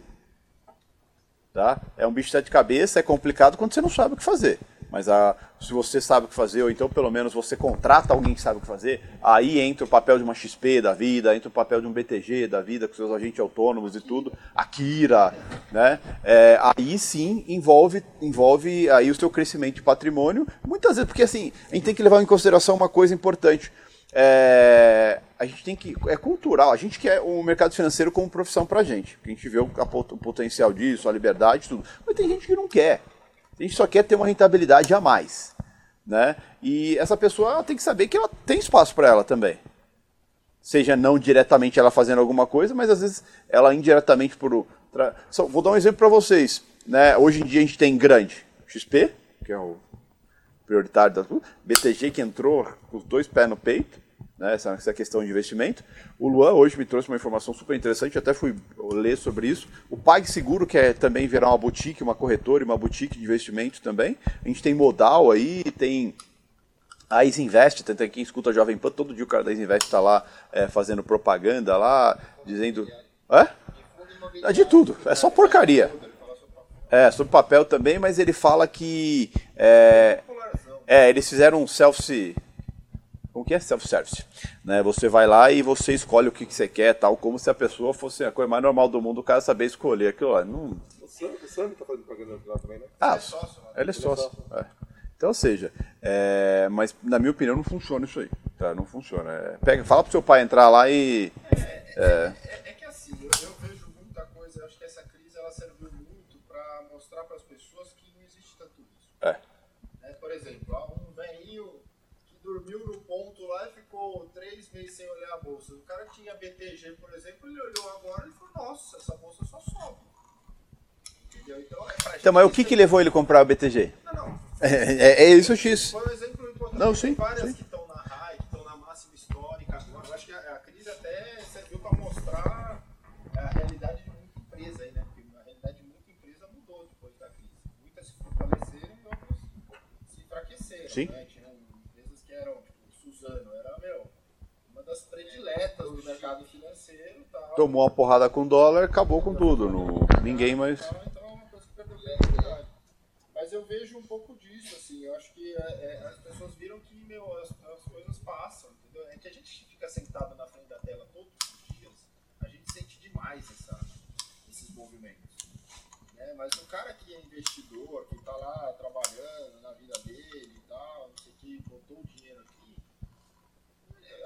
Tá? É um bicho de sete cabeças, é complicado quando você não sabe o que fazer. Mas a, se você sabe o que fazer, ou então pelo menos você contrata alguém que sabe o que fazer, aí entra o papel de uma XP da vida, entra o papel de um BTG da vida, com seus agentes autônomos e tudo, a Kira, né? É, aí sim envolve, envolve aí o seu crescimento de patrimônio, muitas vezes, porque assim, a gente tem que levar em consideração uma coisa importante. É, a gente tem que. É cultural, a gente quer o mercado financeiro como profissão pra gente. Porque a gente vê o, a o potencial disso, a liberdade, tudo. Mas tem gente que não quer. A gente só quer ter uma rentabilidade a mais. Né? E essa pessoa tem que saber que ela tem espaço para ela também. Seja não diretamente ela fazendo alguma coisa, mas às vezes ela indiretamente por. tra- Só- Vou dar um exemplo para vocês. Né? Hoje em dia a gente tem grande XP, que é o prioritário da tudo. BTG que entrou com os dois pés no peito, né, essa, essa questão de investimento. O Luan hoje me trouxe uma informação super interessante, até fui ler sobre isso. O PagSeguro quer também virar uma boutique, uma corretora e uma boutique de investimento também. A gente tem Modal aí, tem a Isinvest, tem quem escuta a Jovem Pan, todo dia o cara da Isinvest está lá é, fazendo propaganda lá, dizendo... Hã? É de tudo, é só porcaria. É, sobre papel também, mas ele fala que. É, é eles fizeram um self. Que é? Self-service. Né? Você vai lá e você escolhe o que, que você quer, tal, como se a pessoa fosse a coisa mais normal do mundo, o cara saber escolher aquilo lá. Não... O Sam, o Sam tá fazendo propaganda lá também, né? Ah, ele é sócio. é. Então, ou seja, é, mas na minha opinião não funciona isso aí. Tá? Não funciona. É, pega, fala pro seu pai entrar lá e. É, é que assim, eu, eu vejo muita coisa, acho que essa crise ela serviu muito para mostrar para as pessoas que não existe tanto risco. É. Né, Por exemplo, ah, um velhinho que dormiu no ponto ficou três meses sem olhar a bolsa. O cara tinha BTG, por exemplo, ele olhou agora e falou, nossa, essa bolsa só sobe. Entendeu? Então, é pra Então, mas o que, que levou ele a comprar o BTG? Não, não. É, é, é isso o X. Foi um exemplo hipotético. Não, sim, várias sim. que estão na high, que estão na máxima histórica agora. Eu acho que a, a crise até serviu para mostrar a realidade de muita empresa aí, né? Porque a realidade de muita empresa mudou depois da crise. Muitas se fortaleceram e outras se enfraqueceram. Sim. Né? Prediletas do mercado financeiro tal. Tomou uma porrada com dólar, acabou com tudo. No... Ninguém mais. Então, então é uma coisa que perdeu credibilidade. Mas eu vejo um pouco disso, assim, eu acho que é, é, as pessoas viram que, meu, as, as coisas passam, entendeu? É que a gente fica sentado na frente da tela todos os dias, a gente sente demais essa, esses movimentos. Né? Mas o cara que é investidor, que tá lá trabalhando na vida dele e tal, não sei o que, botou o dinheiro aqui, é,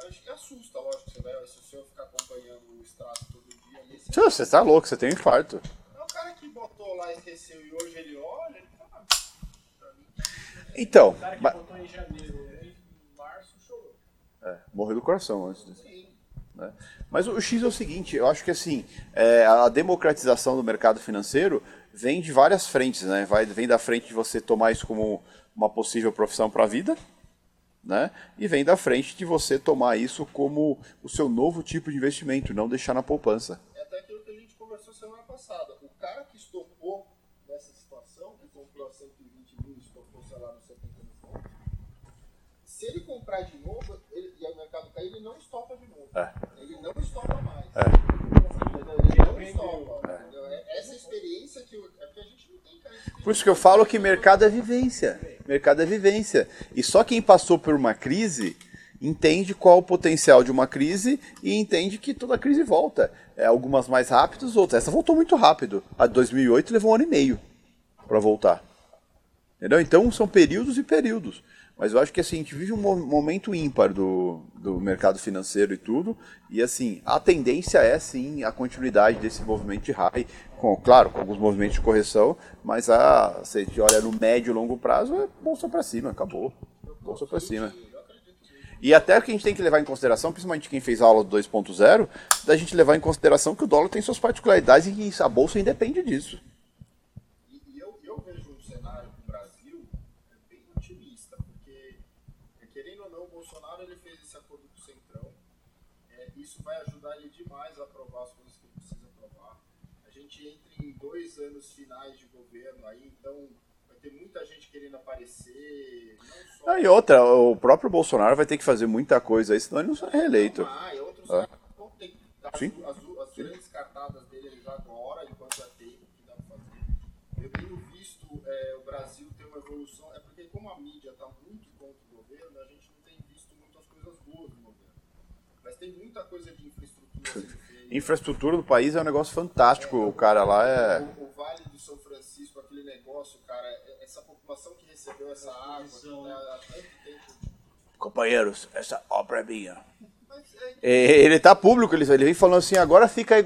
acho que assusta, lógico, você vai, se o senhor ficar acompanhando o extrato todo dia ali, você Você tá louco, você tem um infarto. é o cara que botou lá, esqueceu e hoje ele olha, ele fala. Então, O cara que ma- botou em janeiro, em março, chorou. É, morreu do coração antes disso. né? Mas o X é o seguinte, eu acho que assim, é, a democratização do mercado financeiro vem de várias frentes, né? Vai, vem da frente de você tomar isso como uma possível profissão para a vida, né? E vem da frente de você tomar isso como o seu novo tipo de investimento, não deixar na poupança. É até aquilo que a gente conversou semana passada. O cara que estopou nessa situação, que comprou a 120 mil e estopou, sei lá, no 70 mil pontos, se ele comprar de novo ele, e o mercado cair, ele não estopa de novo. É. Ele não estopa mais. É. Ele não estopa. entendeu? É Essa experiência que, é que a gente Por isso que eu falo que mercado é vivência. Mercado é vivência. E só quem passou por uma crise entende qual o potencial de uma crise e entende que toda crise volta. É, algumas mais rápidas, outras. Essa voltou muito rápido. A de 2008 levou um ano e meio para voltar. Entendeu? Então são períodos e períodos. Mas eu acho que assim, a gente vive um mo- momento ímpar do, do mercado financeiro e tudo. E assim, a tendência é sim a continuidade desse movimento de high, com, claro, com alguns movimentos de correção, mas a, se a gente olha no médio e longo prazo, é bolsa para cima, acabou. Bolsa para cima. E até o que a gente tem que levar em consideração, principalmente quem fez aula do 2.0, da gente levar em consideração que o dólar tem suas particularidades e a bolsa independe disso. E, e eu, eu vejo um cenário no Brasil é, bem otimista, porque, é, querendo ou não, o Bolsonaro ele fez esse acordo com o Centrão. É, isso vai a aprovar as coisas que precisa aprovar. A gente entra em dois anos finais de governo aí, então vai ter muita gente querendo aparecer. Só Ah, e outra, o próprio Bolsonaro vai ter que fazer muita coisa aí, senão ele não será reeleito. Ah, e outros Ah. tem dar Sim. as, as, as grandes cartadas dele já agora, enquanto é tempo que dá pra fazer. Eu tenho visto é, o Brasil ter uma evolução, é porque como a mídia está muito contra o governo, a gente não tem visto muitas coisas boas do governo. Mas tem muita coisa infraestrutura do país é um negócio fantástico, o cara lá é. O, o Vale do São Francisco, aquele negócio, cara, é- essa população que recebeu essa água né, há tanto tempo. Companheiros, essa obra é minha. Mas é, É, Ele tá público, ele, ele vem falando assim, agora fica aí.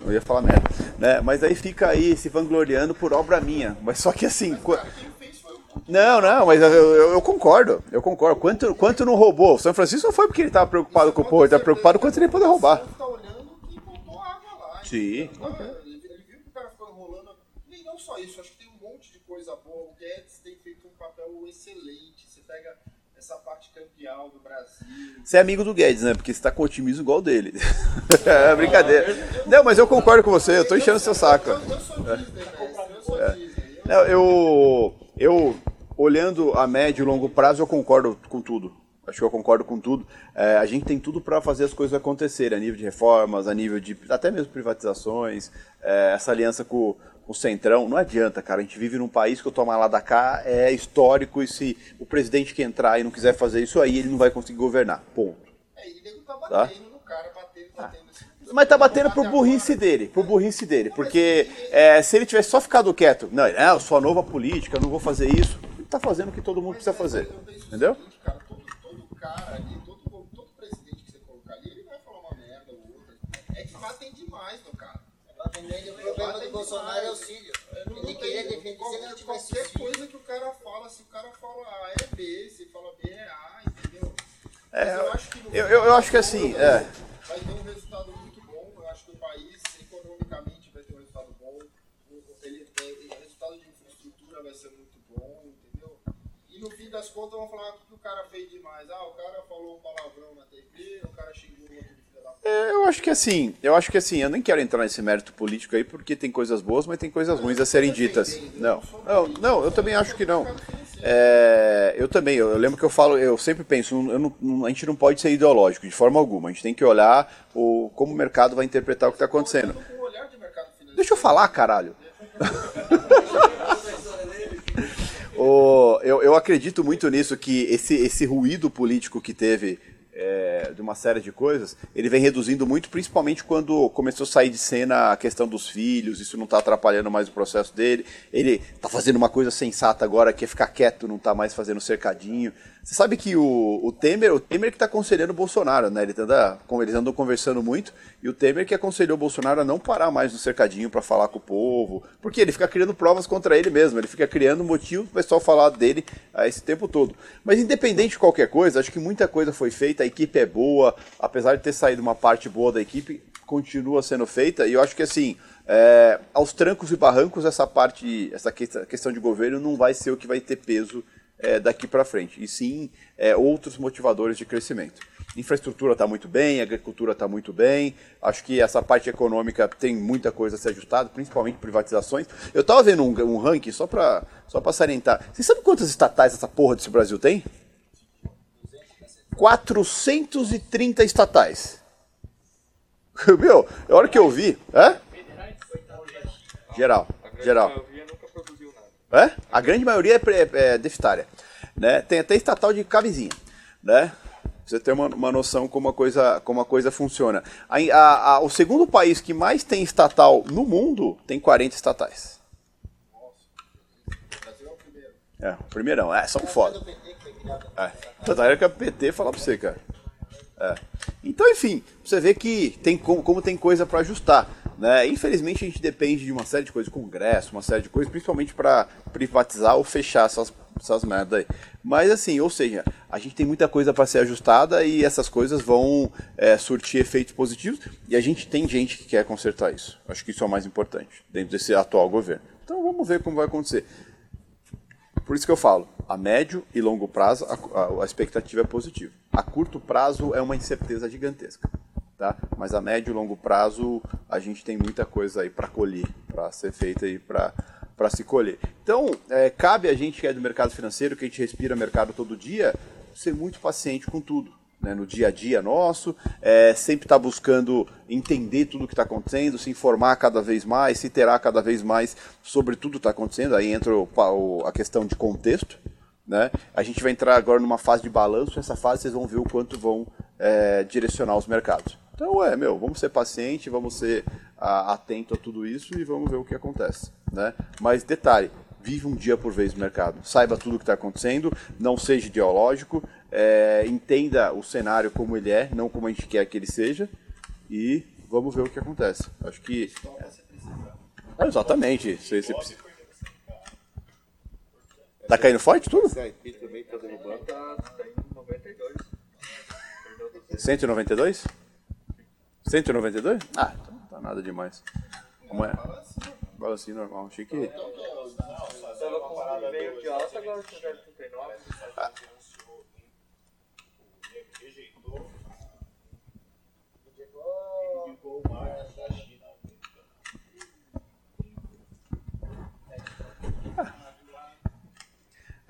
Não ia falar merda, né? Mas aí fica aí se vangloriando por obra minha. Mas só que assim. qua- quem fez foi o Putin. Não, não, mas eu, eu- eu concordo, eu concordo. Quanto, quanto não roubou? O São Francisco não foi porque ele tava preocupado com o povo, ele tá preocupado quanto ele poder roubar. Ele tá olhando que botou água lá. Sim. entendeu? Ele, ele viu que o cara ficou enrolando. E não só isso, acho que tem um monte de coisa boa. O Guedes tem feito um papel excelente. Você pega essa parte campeão do Brasil. Você é amigo do Guedes, né? Porque você tá com otimismo igual dele. é brincadeira. Não, mas eu concordo com você, eu tô enchendo seu saco. Eu, sou Disney, mestre. Eu sou Disney. Não, eu, eu, olhando a médio e longo prazo, eu concordo com tudo. Acho que eu concordo com tudo. É, a gente tem tudo para fazer as coisas acontecerem, a nível de reformas, a nível de até mesmo privatizações, é, essa aliança com, o Centrão. Não adianta, cara. A gente vive num país que o tomar lá da cá é histórico e se o presidente que entrar e não quiser fazer isso aí, ele não vai conseguir governar. Ponto. É, e o nego tá batendo no cara, batendo, batendo. assim. Mas tá batendo por burrice dele, por burrice dele. Porque é, se ele tivesse só ficado quieto, não, é, eu sou a nova política, eu não vou fazer isso, ele tá fazendo o que todo mundo precisa fazer. Penso o Entendeu? seguinte, cara, todo, todo cara ali, todo, todo presidente que você colocar ali, ele vai falar uma merda ou outra. É que batem demais no cara. Batem nele, o problema do Bolsonaro é o Cílio. Não Ele queria defender qualquer- coisa que o cara fala, se o cara fala A é B, se fala B é A, entendeu? É, eu acho que no eu, eu, eu acho que assim, é, vai ter um resultado muito bom. Eu acho que o país, economicamente, vai ter um resultado bom. O, ele, é, o resultado de infraestrutura vai ser muito bom, entendeu? E no fim das das contas vão falar o que o cara fez demais. Ah, o cara falou um palavrão na TV, o cara xingou o outro de filha da puta. É, eu acho que assim, eu acho que assim, eu nem quero entrar nesse mérito político aí, porque tem coisas boas, mas tem coisas ruins a serem ditas. Não, não, não eu também acho que não. É, eu também, eu, eu lembro que eu falo, eu sempre penso, eu não- a gente não pode ser ideológico de forma alguma, a gente tem que olhar o, como o mercado vai interpretar o que está acontecendo. Deixa eu falar, caralho. O- eu, eu acredito muito nisso, que esse, esse ruído político que teve é, de uma série de coisas, ele vem reduzindo muito, principalmente quando começou a sair de cena a questão dos filhos, isso não está atrapalhando mais o processo dele. Ele está fazendo uma coisa sensata agora, que é ficar quieto, não está mais fazendo cercadinho. Você sabe que o, o Temer, o Temer que está aconselhando o Bolsonaro, né? Ele anda, como eles andam conversando muito, e o Temer que aconselhou o Bolsonaro a não parar mais no cercadinho para falar com o povo, porque ele fica criando provas contra ele mesmo, ele fica criando motivo para o pessoal falar dele a esse tempo todo. Mas independente de qualquer coisa, acho que muita coisa foi feita, a equipe é boa, apesar de ter saído uma parte boa da equipe, continua sendo feita, e eu acho que assim, é, aos trancos e barrancos, essa parte, essa questão de governo não vai ser o que vai ter peso é, daqui para frente, e sim é, outros motivadores de crescimento. Infraestrutura está muito bem, agricultura está muito bem, acho que essa parte econômica tem muita coisa a ser ajustada, principalmente privatizações. Eu estava vendo um, um ranking, só para só pra salientar, vocês sabem quantas estatais essa porra desse Brasil tem? 430 estatais. Meu, a hora que eu vi. Hã? Geral, geral. grande maioria nunca produziu nada. É? A grande maioria é, pre- é deficitária. Né? Tem até estatal de camisinha. Né? Você ter uma, uma noção como a coisa, como a coisa funciona. A- a- a- o segundo país que mais tem estatal no mundo tem 40 estatais. É, o primeirão. É, são foda. É. Tanta era que a PT falar pra você, cara. É. Então, enfim, você vê que tem como, como tem coisa para ajustar. Né? Infelizmente, a gente depende de uma série de coisas, Congresso, uma série de coisas, principalmente para privatizar ou fechar essas, essas merdas aí. Mas, assim, ou seja, a gente tem muita coisa para ser ajustada e essas coisas vão é, surtir efeitos positivos e a gente tem gente que quer consertar isso. Acho que isso é o mais importante dentro desse atual governo. Então, vamos ver como vai acontecer. Por isso que eu falo, a médio e longo prazo a, a- a expectativa é positiva. A curto prazo é uma incerteza gigantesca, tá? Mas a médio e longo prazo a gente tem muita coisa aí para colher, para ser feita aí para para se colher. Então, é, cabe a gente que é do mercado financeiro, que a gente respira mercado todo dia, ser muito paciente com tudo. Né, no dia a dia nosso, é, sempre estar buscando entender tudo o que está acontecendo, se informar cada vez mais, se terá cada vez mais sobre tudo que está acontecendo. Aí entra o o- a questão de contexto. Né? A gente vai entrar agora numa fase de balanço, nessa fase vocês vão ver o quanto vão é, direcionar os mercados. Então, é, meu, vamos ser paciente, vamos ser a, atento a tudo isso e vamos ver o que acontece. Né? Mas detalhe, vive um dia por vez no mercado. Saiba tudo o que está acontecendo, não seja ideológico, é, entenda o cenário como ele é, não como a gente quer que ele seja, e vamos ver o que acontece. Acho que. É, exatamente. Você, você precisa- Tá caindo forte tudo? Esse IP também tá derrubando. Tá, tá em 92. Perdeu 200. 192? 192? Ah, então não tá nada demais. Como é? Balancinho normal. Achei que. Agora tá 39. rejeitou, Chegou. indicou o marketing da China.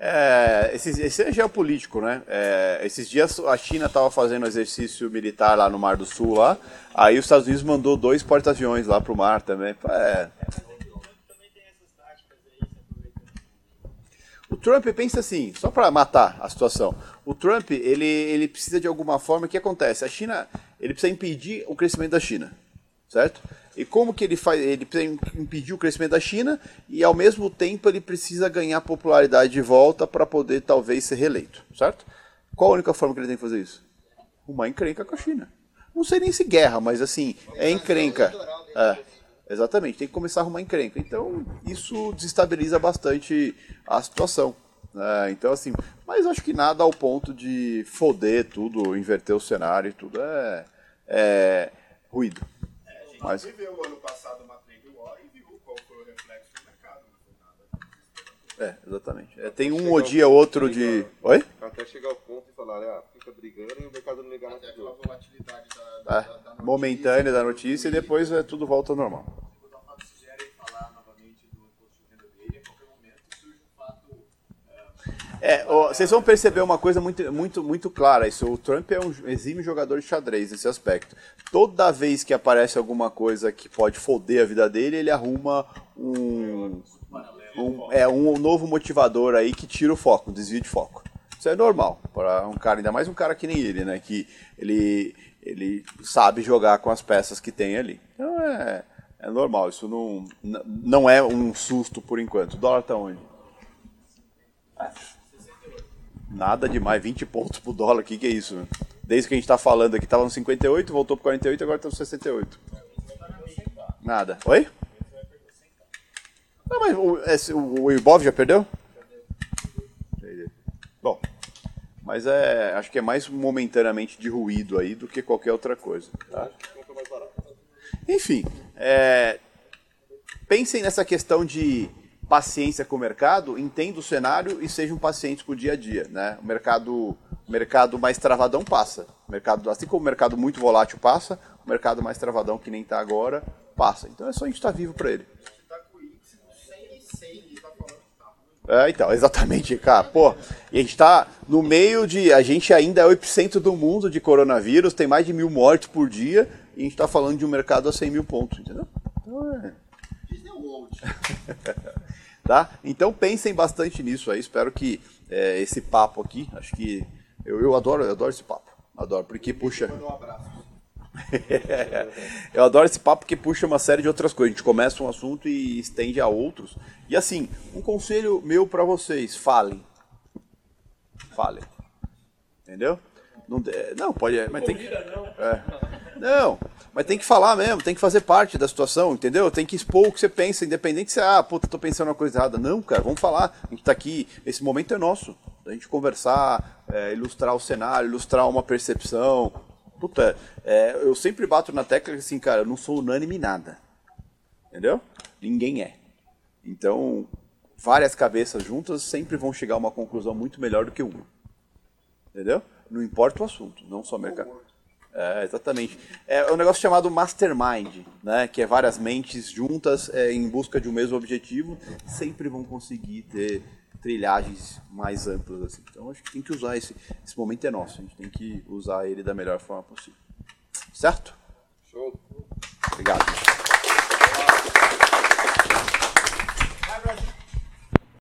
É, esse, esse é geopolítico, né? É, esses dias a China estava fazendo exercício militar lá no Mar do Sul, lá. Aí os Estados Unidos mandou dois porta-aviões lá pro mar também. É. O Trump pensa assim, só para matar a situação. O Trump, ele, ele precisa de alguma forma, o que acontece? A China, ele precisa impedir o crescimento da China, certo? E como que ele faz? Ele impedir o crescimento da China e ao mesmo tempo ele precisa ganhar popularidade de volta para poder talvez ser reeleito, certo? Qual a única forma que ele tem que fazer isso? Uma encrenca com a China. Não sei nem se guerra, mas assim, é encrenca. É, exatamente, tem que começar a arrumar encrenca. Então, isso desestabiliza bastante a situação. né? então, assim, mas acho que nada ao ponto de foder tudo, inverter o cenário e tudo. É, é ruído. A Mas, gente viveu o ano passado uma trade war e viu qual foi o reflexo do mercado. Não foi nada. É, exatamente. É, tem um odia outro de. Oi? Até chegar ao ponto de falar, ah, fica brigando e o mercado não ligar mais Até aquela volatilidade da, da, É, da, da momentânea da notícia e depois é, tudo volta ao normal. Quando o fato sugere falar novamente do imposto de renda dele, a qualquer momento surge um fato. É, ó, vocês vão perceber uma coisa muito, muito, muito clara. Isso, o Trump é um exímio jogador de xadrez nesse aspecto. Toda vez que aparece alguma coisa que pode foder a vida dele, ele arruma um, um, é, um novo motivador aí que tira o foco, desvio de foco. Isso é normal para um cara, ainda mais um cara que nem ele, né? Que ele, ele sabe jogar com as peças que tem ali. Então é, é normal. Isso não, não é um susto por enquanto. O dólar tá onde? Nada demais, 20 pontos pro dólar, o que, que é isso? Desde que a gente tá falando aqui, tava no 58, voltou pro 48, agora tá no 68. Nada. Oi? Não, mas o, esse- o, o Ibov já perdeu? Bom, mas é, acho que é mais momentaneamente de ruído aí do que qualquer outra coisa. Tá? Enfim, é, pensem nessa questão de paciência com o mercado, entenda o cenário e sejam pacientes com o dia a dia. Né? O mercado, mercado mais travadão passa. O mercado, assim como o mercado muito volátil passa, o mercado mais travadão que nem está agora passa. Então é só a gente estar vivo para ele. tá com o Y 100 e tá falando que tá ruim. É, então, exatamente, cara. Pô, e a gente tá no meio de. A gente ainda é o epicentro do mundo de coronavírus, tem mais de mil mortes por dia, e a gente tá falando de um mercado a 100 mil pontos, entendeu? Então é. Disney World. Tá? Então pensem bastante nisso aí. Espero que é, esse papo aqui, acho que. Eu, eu adoro, eu adoro esse papo. Adoro, porque puxa. Um abraço. eu adoro esse papo porque puxa uma série de outras coisas. A gente começa um assunto e estende a outros. E assim, um conselho meu pra vocês: falem. Falem. Entendeu? Não, de- não pode. Mas tem que. É. Não, mas tem que falar mesmo, tem que fazer parte da situação, entendeu? Tem que expor o que você pensa, independente se, ah, puta, tô pensando uma coisa errada. Não, cara, vamos falar. A gente tá aqui, esse momento é nosso. A gente conversar, é, ilustrar o cenário, ilustrar uma percepção. Puta, é, eu sempre bato na tecla assim, cara, eu não sou unânime em nada. Entendeu? Ninguém é. Então, várias cabeças juntas sempre vão chegar a uma conclusão muito melhor do que uma. Entendeu? Não importa o assunto, não só mercado. É, exatamente. É um negócio chamado mastermind, né? Que é várias mentes juntas é, em busca de um mesmo objetivo, sempre vão conseguir ter trilhagens mais amplas assim. Então acho que tem que usar esse esse momento é nosso, a gente tem que usar ele da melhor forma possível. Certo? Show.